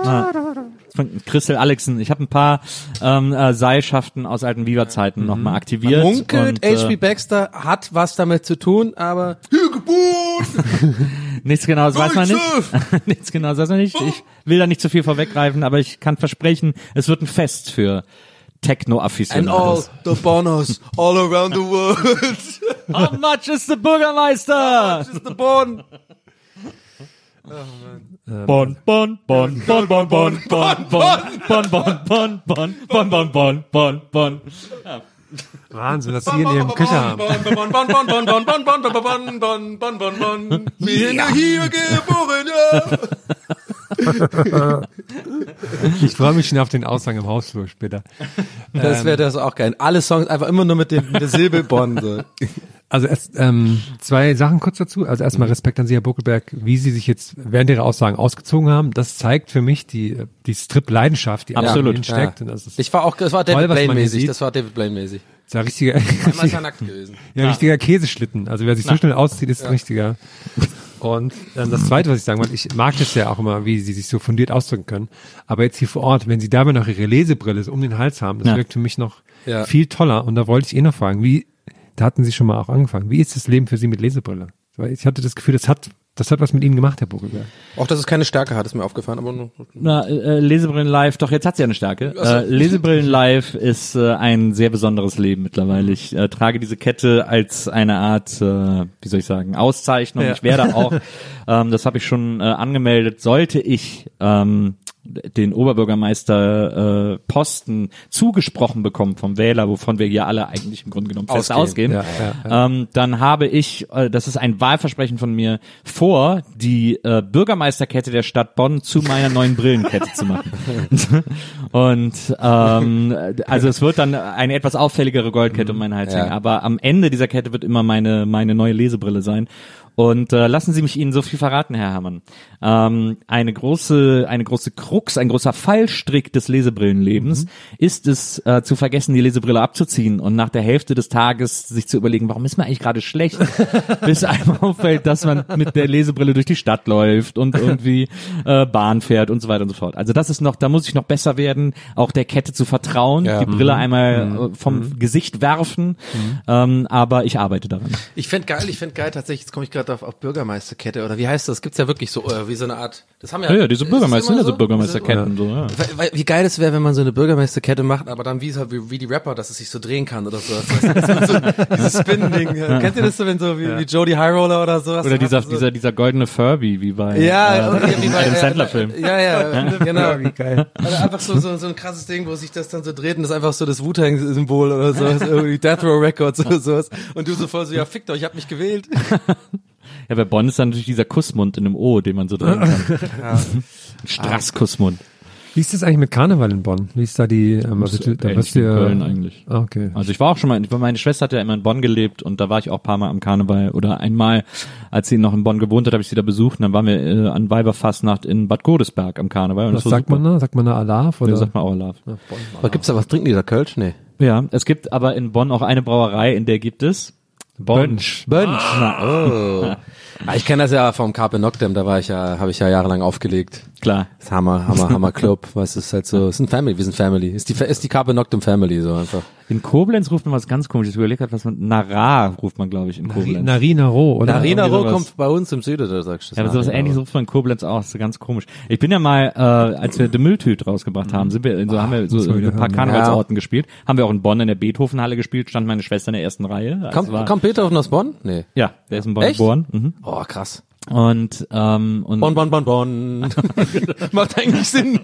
von Christel Alexen. Ich habe ein paar ähm, äh, Seilschaften aus alten Viva-Zeiten noch nochmal aktiviert. Munkelt, und, äh, H.P. Baxter hat was damit zu tun, aber <laughs> Nichts genaues weiß man nicht. <laughs> nichts genaues weiß man nicht. Ich will da nicht zu viel vorweggreifen, aber ich kann versprechen, es wird ein Fest für And all the bonus all around the world. How much is the Bürgermeister? Just the bon. Bon, bon, bon, bon, bon, bon, bon, bon, bon, bon, bon, bon, bon, bon, bon, bon, bon. Wahnsinn, was Sie in Ihrem Küche haben. Bon, bon, bon, bon, bon, bon, bon, bon, bon, bon, bon, bon, bon, bon. Wir sind hier geboren, ja. <laughs> Ich freue mich schon auf den Aushang im Hausflur später. Das wäre das auch geil. Alle Songs einfach immer nur mit, dem, mit der Silbe Bonn. Also erst ähm, zwei Sachen kurz dazu. Also erstmal Respekt an Sie, Herr Buckelberg, wie Sie sich jetzt während Ihrer Aussagen ausgezogen haben. Das zeigt für mich die, die Strip-Leidenschaft, die Absolut, steckt. Und das ist, Ich war auch, das war David Blaine-mäßig. Das war David Blaine-mäßig. ist ja richtiger, Einmal ist er nackt <laughs> gewesen. ja, richtiger Käseschlitten. Also wer sich so schnell auszieht, ist ein richtiger. Und ähm, das Zweite, was ich sagen wollte, ich mag das ja auch immer, wie Sie sich so fundiert ausdrücken können. Aber jetzt hier vor Ort, wenn Sie dabei noch Ihre Lesebrille so um den Hals haben, das Ja. wirkt für mich noch Ja. viel toller. Und da wollte ich eh noch fragen, wie, da hatten Sie schon mal auch angefangen. Wie ist das Leben für Sie mit Lesebrille? Weil ich hatte das Gefühl, das hat, das hat was mit Ihnen gemacht, Herr Buckelberg. Auch, dass es keine Stärke hat, ist mir aufgefallen. Aber nur, Na, äh, Lesebrillen live, doch jetzt hat sie ja eine Stärke. Äh, Lesebrillen live ist äh, ein sehr besonderes Leben mittlerweile. Ich äh, trage diese Kette als eine Art, äh, wie soll ich sagen, Auszeichnung. Ja. Ich werde auch, <laughs> ähm, das habe ich schon äh, angemeldet, sollte ich ähm, den Oberbürgermeister äh, Posten zugesprochen bekommen vom Wähler, wovon wir hier alle eigentlich im Grunde genommen fest Ausgehen. ausgehen, Ja, Ähm, dann habe ich, äh, das ist ein Wahlversprechen von mir, vor, die äh, Bürgermeisterkette der Stadt Bonn zu meiner neuen Brillenkette zu machen. <laughs> Und ähm, also es wird dann eine etwas auffälligere Goldkette um meinen Hals Ja. hängen, aber am Ende dieser Kette wird immer meine meine neue Lesebrille sein. Und äh, lassen Sie mich Ihnen so viel verraten, Herr Herrmann. Ähm, eine große, eine große Krux, ein großer Fallstrick des Lesebrillenlebens ist es, äh, zu vergessen, die Lesebrille abzuziehen und nach der Hälfte des Tages sich zu überlegen, warum ist mir eigentlich gerade schlecht, <laughs> bis einem auffällt, dass man mit der Lesebrille durch die Stadt läuft und irgendwie äh, Bahn fährt und so weiter und so fort. Also das ist noch, da muss ich noch besser werden, auch der Kette zu vertrauen, Ja. die Brille einmal äh, vom Gesicht werfen, ähm, aber ich arbeite daran. Ich fänd geil, ich fänd geil tatsächlich, jetzt komme ich gerade auf, auf Bürgermeisterkette oder wie heißt das? Gibt's ja wirklich so, äh, wie so eine Art, das haben ja, Ja, ja, diese Bürgermeister sind ja so Bürgermeisterketten, so, ja. Weil- weil- Wie geil es wäre, wenn man so eine Bürgermeisterkette macht, aber dann wie, so, wie, wie die Rapper, dass es sich so drehen kann oder so. <laughs> Das heißt, so dieses Spin-Ding. Kennt ihr das so, wenn so wie, wie Jody High Roller oder sowas? Oder dieser, so, dieser, dieser goldene Furby, wie bei ja, äh, oder wie bei äh, Sandler-Film. Ja, ja, genau. wie geil. Also einfach so, so, so ein krasses Ding, wo sich das dann so dreht und das ist einfach so das Wu-Tang-Symbol oder so, <laughs> irgendwie Death Row Records oder sowas. Und du so voll so, ja, fickt euch, ich hab mich gewählt. <laughs> Ja, bei Bonn ist dann natürlich dieser Kussmund in einem O, den man so <laughs> drehen kann. <laughs> Strasskussmund. Wie ist das eigentlich mit Karneval in Bonn? Wie ist da die, ähm, also, du- da wie du in ja- Köln eigentlich. Ah, okay. Also ich war auch schon mal, meine Schwester hat ja immer in Bonn gelebt und da war ich auch ein paar Mal am Karneval oder einmal, als sie noch in Bonn gewohnt hat, habe ich sie da besucht und dann waren wir äh, an Weiberfastnacht in Bad Godesberg am Karneval. Und Was sagt super. man da? Sagt man da Alarv oder? Ja, sagt man auch Love. Aber gibt's da was, trinken die da Kölsch? Nee. Ja, es gibt aber in Bonn auch eine Brauerei, in der gibt es Bönsch. Bönsch. Oh. Ah, ich kenne das ja vom Carpe Noctem, da war ich ja, habe ich ja jahrelang aufgelegt. Klar. Das ist Hammer, Hammer, Hammer <laughs> Club. Was ist halt so, ist ein Family, wir sind Family. Ist die, ist die Carpe Noctem Family so einfach. In Koblenz ruft man was ganz komisches. Ich überlege gerade, was man, Nara ruft man, glaube ich, in Koblenz. Narina Roh, oder? Narina irgendwie Roh sowas. kommt bei uns im Süden, da sagst du. Ja, aber sowas ähnliches ruft man in Koblenz auch. Das ist ganz komisch. Ich bin ja mal, äh, als wir The Mülltüt rausgebracht haben, sind wir, so haben wir so ein paar Karnevalsorten gespielt. Haben wir auch in Bonn in der Beethovenhalle gespielt, stand meine Schwester in der ersten Reihe. Das Kommt, war, kommt Beethoven aus Bonn? Nee. ja, der ist in Bonn Echt? geboren. Mhm. Oh, krass. Und, ähm, und, Bonn, Bonn, Bonn, Bonn. <laughs> Macht eigentlich Sinn.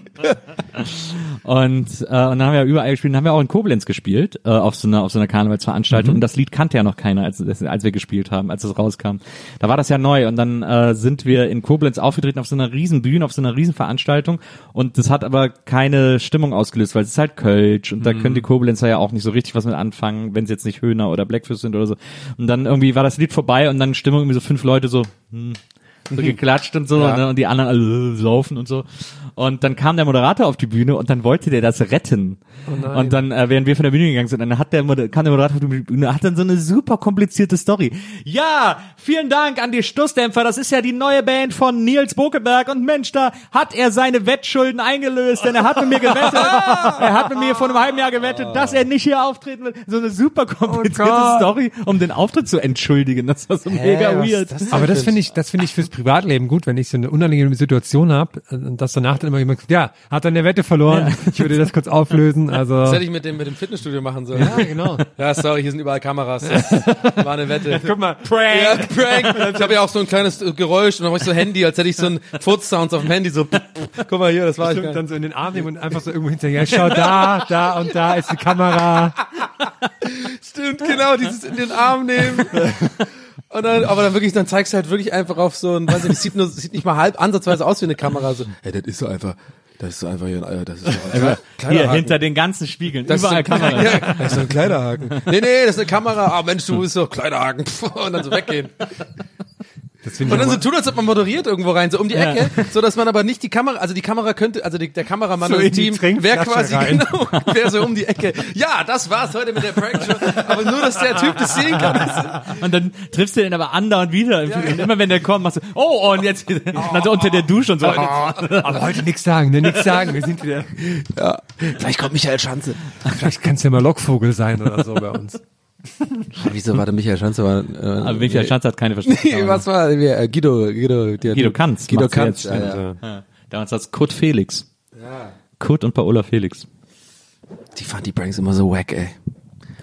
und, äh, und dann haben wir überall gespielt, dann haben wir auch in Koblenz gespielt, äh, auf so einer, auf so einer Karnevalsveranstaltung. Mhm. Und das Lied kannte ja noch keiner, als, als wir gespielt haben, als es rauskam. Da war das ja neu. Und dann äh, sind wir in Koblenz aufgetreten auf so einer riesen Bühne, auf so einer riesen Veranstaltung. Und das hat aber keine Stimmung ausgelöst, weil es ist halt Kölsch und da Mhm. können die Koblenzer ja auch nicht so richtig was mit anfangen, wenn es jetzt nicht Höhner oder Blackfish sind oder so. Und dann irgendwie war das Lied vorbei und dann Stimmung irgendwie so fünf Leute so, hm, so geklatscht und so Ja. ne, und die anderen alle äh, saufen und so. Und dann kam der Moderator auf die Bühne und dann wollte der das retten. und dann, äh, während wir von der Bühne gegangen sind, dann hat der, Moder- kam der Moderator auf die Bühne, hat dann so eine super komplizierte Story. Ja, vielen Dank an die Stoßdämpfer, das ist ja die neue Band von Nils Bokeberg und Mensch, da hat er seine Wettschulden eingelöst, denn er hat mit mir gewettet, er hat mit mir vor einem halben Jahr gewettet, dass er nicht hier auftreten will. So eine super komplizierte Gott. Story, um den Auftritt zu entschuldigen. Das war so mega was weird. das Aber das finde ich, das finde ich fürs Privatleben gut, wenn ich so eine unangenehme Situation habe, und dass danach dann immer jemand, ja, hat dann der Wette verloren. Ich würde das kurz auflösen. <laughs> Also Das hätte ich mit dem, mit dem Fitnessstudio machen sollen. ja, genau. <laughs> Ja, sorry, hier sind überall Kameras. Das <laughs> war eine Wette. Guck mal, Ja, Prank. Ich habe ja auch so ein kleines äh, Geräusch und dann habe ich so Handy, als hätte ich so ein Furz-Sounds auf dem Handy, so, guck mal hier, das war ich. Stimmt, dann so in den Arm nehmen und einfach so irgendwo hinterher. Schau da, da und da ist die Kamera. Stimmt, genau, dieses in den Arm nehmen. Und dann, aber dann wirklich, dann zeigst du halt wirklich einfach auf so ein, weiß ich nicht, sieht nur, sieht nicht mal halb ansatzweise aus wie eine Kamera, so, hey, das ist so einfach, das ist so einfach hier, ein, das ist so ein kleiner, kleiner Hier, Haken. hinter den ganzen Spiegeln, Das ist überall so ein, Kamera. <laughs> Ja, das ist so ein Kleiderhaken. Nee, nee, das ist eine Kamera. Ah, Mensch, du bist so Kleiderhaken. Pff, <laughs> Und dann so weggehen. Und dann so tun, als ob man moderiert irgendwo rein, so um die Ja. Ecke, so dass man aber nicht die Kamera, also die Kamera könnte, also die, der Kameramann So und Team wäre quasi rein. genau, wäre so um die Ecke. Ja, das war's heute mit der Prank Show, aber nur, dass der Typ das sehen kann. Und dann triffst du den aber andauernd wieder. Und immer wenn der kommt, machst du, oh, und jetzt, dann so unter der Dusche und so. aber heute nichts sagen, ne, nichts sagen. Wir sind wieder. Ja, vielleicht kommt Michael Schanze. Vielleicht kannst du ja mal Lockvogel sein oder so bei uns. Wieso war der Michael Schanze? War, äh, Aber Michael Schanz hat keine verstanden. <laughs> Nee, was war, äh, Guido, Guido, der Guido. Kanz. Guido Kanz, ja, ja. Ja. Damals war es Kurt Felix. Ja. Kurt und Paola Felix. Die fand die Pranks immer so wack, ey.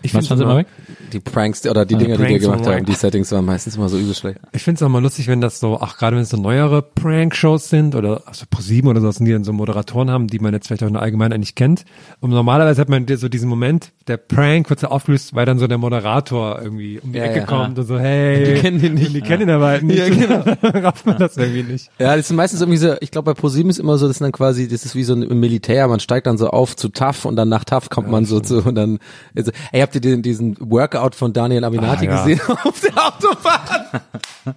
Ich sie immer weg? Die Pranks oder die Dinger, die wir gemacht haben, die Settings waren meistens immer so übel schlecht. Ich finde es auch mal lustig, wenn das so, ach gerade wenn es so neuere Prank-Shows sind oder also ProSieben oder sowas, die dann so Moderatoren haben, die man jetzt vielleicht auch in der Allgemeinen eigentlich kennt. Und normalerweise hat man so diesen Moment, der Prank wird so aufgelöst, weil dann so der Moderator irgendwie um die Ja, Ecke ja. kommt und so, hey. Die kennen den nicht. Die kennen ihn aber halt nicht. Ja, genau. <laughs> Rafft man das irgendwie nicht. Ja, das sind meistens irgendwie so, ich glaube bei ProSieben ist immer so, das sind dann quasi, das ist wie so ein Militär, man steigt dann so auf zu TAF und dann nach TAF kommt man so zu und dann, also, ey, habt ihr den, diesen Workout von Daniel Aminati Ah, ja. gesehen <laughs> auf der Autobahn? <laughs>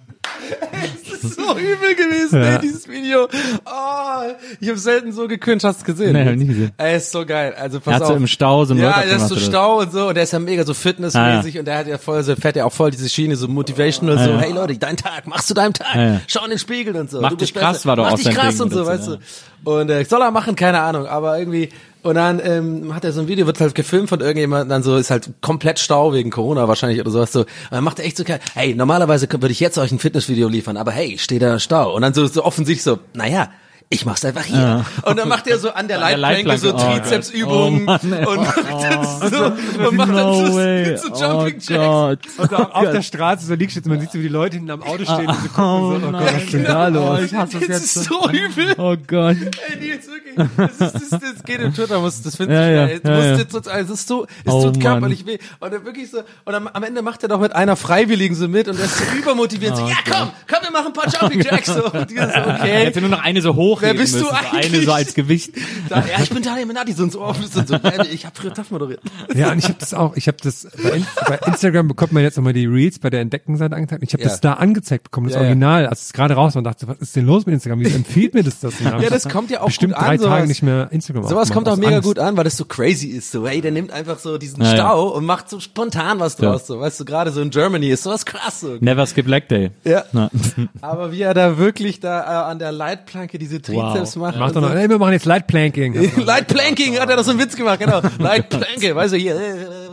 Ist so übel gewesen, Ja. ey, dieses Video. Oh, ich habe selten so gekündigt, hast du gesehen? Nee, hab ich nicht gesehen. Ey, ist so geil. Also pass Er hat auf. so im Stau so einen Ja, Workout der ist so? Stau und so und der ist ja mega so fitnessmäßig und der hat ja voll so, fährt ja auch voll diese Schiene, so motivational, so, ja. hey Leute, dein Tag, machst du deinem Tag, Ja, ja. schau in den Spiegel und so. Mach du dich krass besser. war doch Mach auch dich krass Ding und so, oder weißt du. Und äh, soll er machen, keine Ahnung, aber irgendwie und dann ähm, hat er so ein Video, wird halt gefilmt von irgendjemandem, dann so ist halt komplett Stau wegen Corona wahrscheinlich oder sowas so. Und dann macht er echt so, kein- hey, normalerweise würde ich jetzt euch ein Fitnessvideo liefern, aber hey, steht da Stau. Und dann so, so offensichtlich so, naja, ich mach's einfach hier. Und dann macht er so an der An der Leitplanke so oh Trizepsübungen. Oh ey. und macht dann so, und macht dann No so, way. so Oh Jumping Jacks. Und so auf der Straße so liegst du, man sieht so, wie die Leute hinten am Auto stehen und so gucken Oh so, oh Gott, was ist denn da los? Ich hasse es Das jetzt. ist so übel. Oh Gott. Ey, Nils, wirklich. Das, ist, das, das geht im Twitter, muss, das findest Ja, ja. Du ja, ja. jetzt es ist so, es Oh, tut körperlich weh. Und dann wirklich so, und am, am Ende macht er doch mit einer Freiwilligen so mit und der ist so übermotiviert. so, ja, komm, komm, wir machen ein paar Jumping Jacks. So, und die so, <laughs> okay. Hätte nur noch eine so hoch. Wer bist du müssen, so eigentlich? Eine so als Gewicht. <laughs> Da, ja, ich bin Daniel Menati, so und so offen. So, ich habe früher TAF moderiert. Ja, und ich habe das auch, ich habe das bei, In bei Instagram bekommt man jetzt nochmal die Reels bei der Entdeckenseite angezeigt. Ich habe Ja. das da angezeigt bekommen, das Ja. Original, als es gerade raus war und dachte, was ist denn los mit Instagram? Wie empfiehlt mir das das? Ja, ich das kommt ja auch bestimmt gut an, drei sowas. Tage nicht mehr Instagram Sowas kommt auch mega Angst. gut an, weil das so crazy ist. So, ey, der nimmt einfach so diesen Ja, ja. Stau und macht so spontan was draus. So, weißt du, gerade so in Germany ist sowas krass. So. Never skip leg day. Ja. Na. Aber wie er da wirklich da äh, an der Leitplanke diese Trizeps macht. Mach doch noch, ey, wir machen jetzt Lightplanking. Lightplanking <laughs> hat er doch so einen Witz gemacht, genau. <laughs> Lightplanke, weißt du, hier.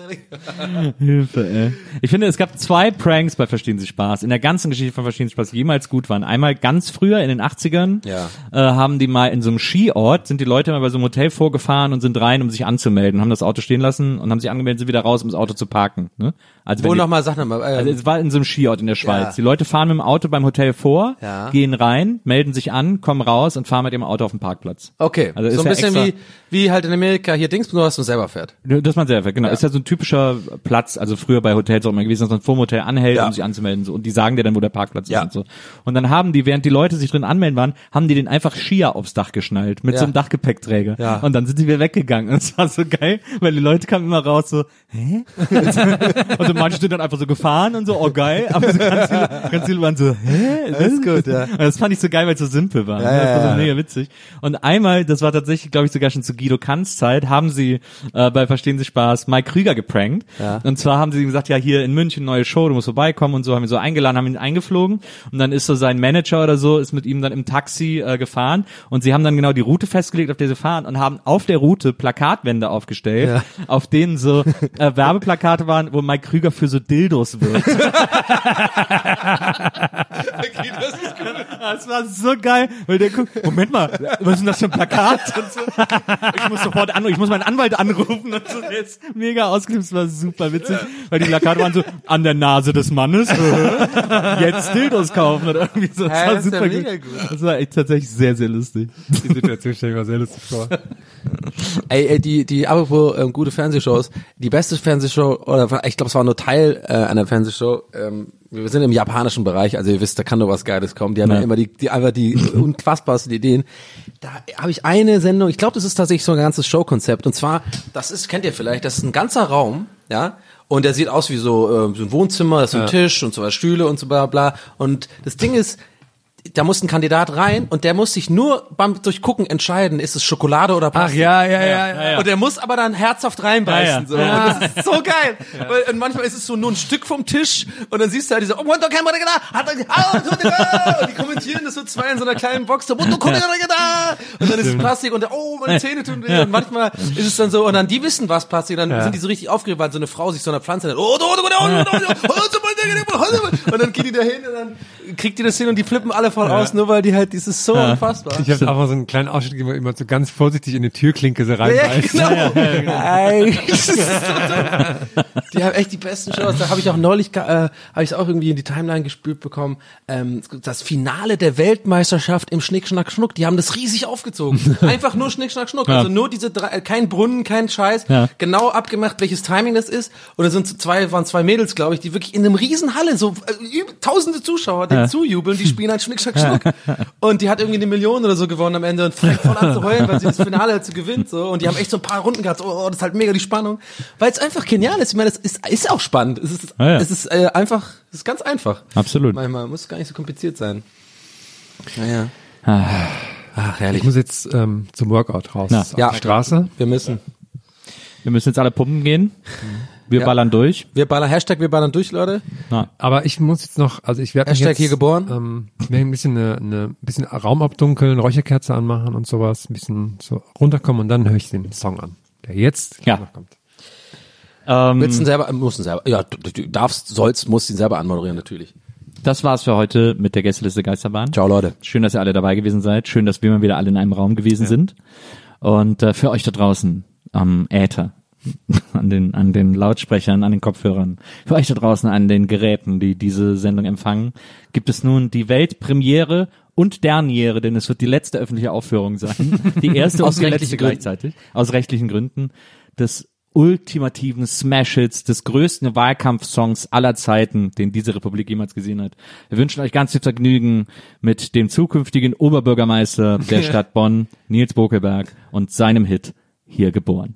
<laughs> Hilfe, ey. Ich finde, es gab zwei Pranks bei Verstehen Sie Spaß, in der ganzen Geschichte von Verstehen Sie Spaß, die jemals gut waren. Einmal ganz früher in den 80ern, Ja. äh, haben die mal in so einem Skiort, sind die Leute mal bei so einem Hotel vorgefahren und sind rein, um sich anzumelden, haben das Auto stehen lassen und haben sich angemeldet, sind wieder raus, um das Auto zu parken. Ne? Also Wo nochmal, sag nochmal. Also Äh, es war in so einem Skiort in der Schweiz. Ja. Die Leute fahren mit dem Auto beim Hotel vor, Ja. gehen rein, melden sich an, kommen raus und fahren mit dem Auto auf den Parkplatz. okay, Also ist so ein bisschen wie, wie halt in Amerika hier Dings, nur dass man selber fährt. Das man selber, genau. Ist ja so ein typischer Platz, also früher bei Hotels auch immer gewesen, dass man vor dem Hotel anhält, Ja. um sich anzumelden. So. Und die sagen dir dann, wo der Parkplatz Ja. ist und so. Und dann haben die, während die Leute sich drin anmelden waren, haben die den einfach Skier aufs Dach geschnallt, mit Ja. so einem Dachgepäckträger. Ja. Und dann sind sie wieder weggegangen. Und es war so geil, weil die Leute kamen immer raus so, hä? <laughs> also manche sind dann einfach so gefahren und so, oh geil. Aber so ganz, viele, ganz viele waren so, hä? Das ist gut, ja. Und Das fand ich so geil, weil es so simpel war. Ja, das war so ja, ja. mega witzig. Und einmal, das war tatsächlich, glaube ich, sogar schon zu Guido Kanz Zeit, haben sie äh, bei Verstehen Sie Spaß Mike Krüger geprankt. Ja. Und zwar haben sie ihm gesagt, ja, hier in München neue Show, du musst vorbeikommen und so, haben ihn so eingeladen, haben ihn eingeflogen und dann ist so sein Manager oder so, ist mit ihm dann im Taxi äh, gefahren und sie haben dann genau die Route festgelegt, auf der sie fahren und haben auf der Route Plakatwände aufgestellt, Ja. auf denen so äh, Werbeplakate waren, wo Mike Krüger für so Dildos wirkt. <laughs> <laughs> Das war so geil, weil der guckt, Moment mal, was ist denn das für ein Plakat? Und so. Ich muss sofort an, ich muss meinen Anwalt anrufen und so. Der ist mega ausgeknipst, das war super witzig, weil die Plakate waren so an der Nase des Mannes, äh, jetzt Dildos kaufen oder irgendwie so. Das war das ist ja super mega gut. gut. Das war echt tatsächlich sehr, sehr lustig. Die Situation stelle ich mir sehr lustig vor. Ey, ey die, die, apropos ähm, gute Fernsehshows, die beste Fernsehshow, oder ich glaube, es war nur Teil äh, einer Fernsehshow, ähm, wir sind im japanischen Bereich, also ihr wisst, da kann nur was Geiles kommen. Die haben ja, Ja. immer die, die einfach die unfassbarsten Ideen. Da habe ich eine Sendung, ich glaube, das ist tatsächlich so ein ganzes Showkonzept. Und zwar, das ist, kennt ihr vielleicht, das ist ein ganzer Raum, ja, und der sieht aus wie so, äh, so ein Wohnzimmer, das ist ein Tisch und so was Stühle und so bla bla. Und das Ding ist, da muss ein Kandidat rein und der muss sich nur beim Durchgucken entscheiden, ist es Schokolade oder Plastik. Ach ja, ja, ja. ja, ja. Und der muss aber dann herzhaft reinbeißen. Ja, so. Und das ist so geil. Weil, und manchmal ist es so nur ein Stück vom Tisch und dann siehst du halt diese, oh, Mundo und die kommentieren das so zwei in so einer kleinen Box, so, Mundo Und dann ist es Plastik und der, oh, meine Zähne tun weh. Und manchmal ist es dann so, und dann die wissen, was Plastik, und dann sind die so richtig aufgeregt, weil so eine Frau sich so einer Pflanze, und dann, und dann geht die da hin und dann kriegt die das hin und die flippen alle voll aus, nur weil die halt, das ist so unfassbar. Ich habe einfach so einen kleinen Ausschnitt wo jemand so ganz vorsichtig in die Türklinke so Ja, reinbeißt. genau. So <laughs> dumm. Die haben echt die besten Shows. Da habe ich auch neulich, äh, habe ich auch irgendwie in die Timeline gespült bekommen. Ähm, das Finale der Weltmeisterschaft im Schnick, Schnack, Schnuck. Die haben das riesig aufgezogen. <laughs> Einfach nur Schnick, Schnack, Schnuck. Ja. Also nur diese drei, äh, kein Brunnen, kein Scheiß. Ja. Genau abgemacht, welches Timing das ist. Und da sind zwei, waren zwei Mädels, glaube ich, die wirklich in einem riesen Halle, so äh, tausende Zuschauer, die zujubeln, die spielen halt Schnick, Schnack, Schnuck. Und die hat irgendwie eine Million oder so gewonnen am Ende und fängt voll an zu heulen, weil sie das Finale halt so gewinnt. So. Und die haben echt so ein paar Runden gehabt. So, oh, das ist halt mega die Spannung. Weil es einfach genial ist. Ich meine, es ist, ist auch spannend. Es ist, Ja, ja. es ist äh, einfach, es ist ganz einfach. Absolut. Manchmal muss gar nicht so kompliziert sein. Naja. Ah. Ach, Ich herrlich. muss jetzt ähm, zum Workout raus. Na. auf Ja. die Straße. Wir müssen. Wir müssen jetzt alle pumpen gehen. Wir Ja. ballern durch. Wir ballern, Hashtag wir ballern durch, Leute. Na, Aber ich muss jetzt noch, also ich werde Hashtag jetzt, hier geboren. Ähm, mir ein bisschen eine, eine ein bisschen Raum abdunkeln, Räucherkerze anmachen und sowas, ein bisschen so runterkommen und dann höre ich den Song an, der jetzt Ja. noch kommt. ähm, Willst du ihn selber, musst ihn selber, ja, du, du darfst, sollst, musst ihn selber anmoderieren, natürlich. das war's für heute mit der Gästeliste Geisterbahn. Ciao, Leute. Schön, dass ihr alle dabei gewesen seid. Schön, dass wir mal wieder alle in einem Raum gewesen sind. Und äh, für euch da draußen am Äther, <laughs> an den, an den Lautsprechern, an den Kopfhörern, für euch da draußen an den Geräten, die diese Sendung empfangen, gibt es nun die Weltpremiere und Derniere, denn es wird die letzte öffentliche Aufführung sein. <laughs> Die erste Aus und die letzte rechtlichen Gründen. gleichzeitig. Aus rechtlichen Gründen. Des ultimativen Smash-Hits, des größten Wahlkampfsongs aller Zeiten, den diese Republik jemals gesehen hat. Wir wünschen euch ganz viel Vergnügen mit dem zukünftigen Oberbürgermeister der <laughs> Stadt Bonn, Nils Bokelberg, und seinem Hit Hier geboren.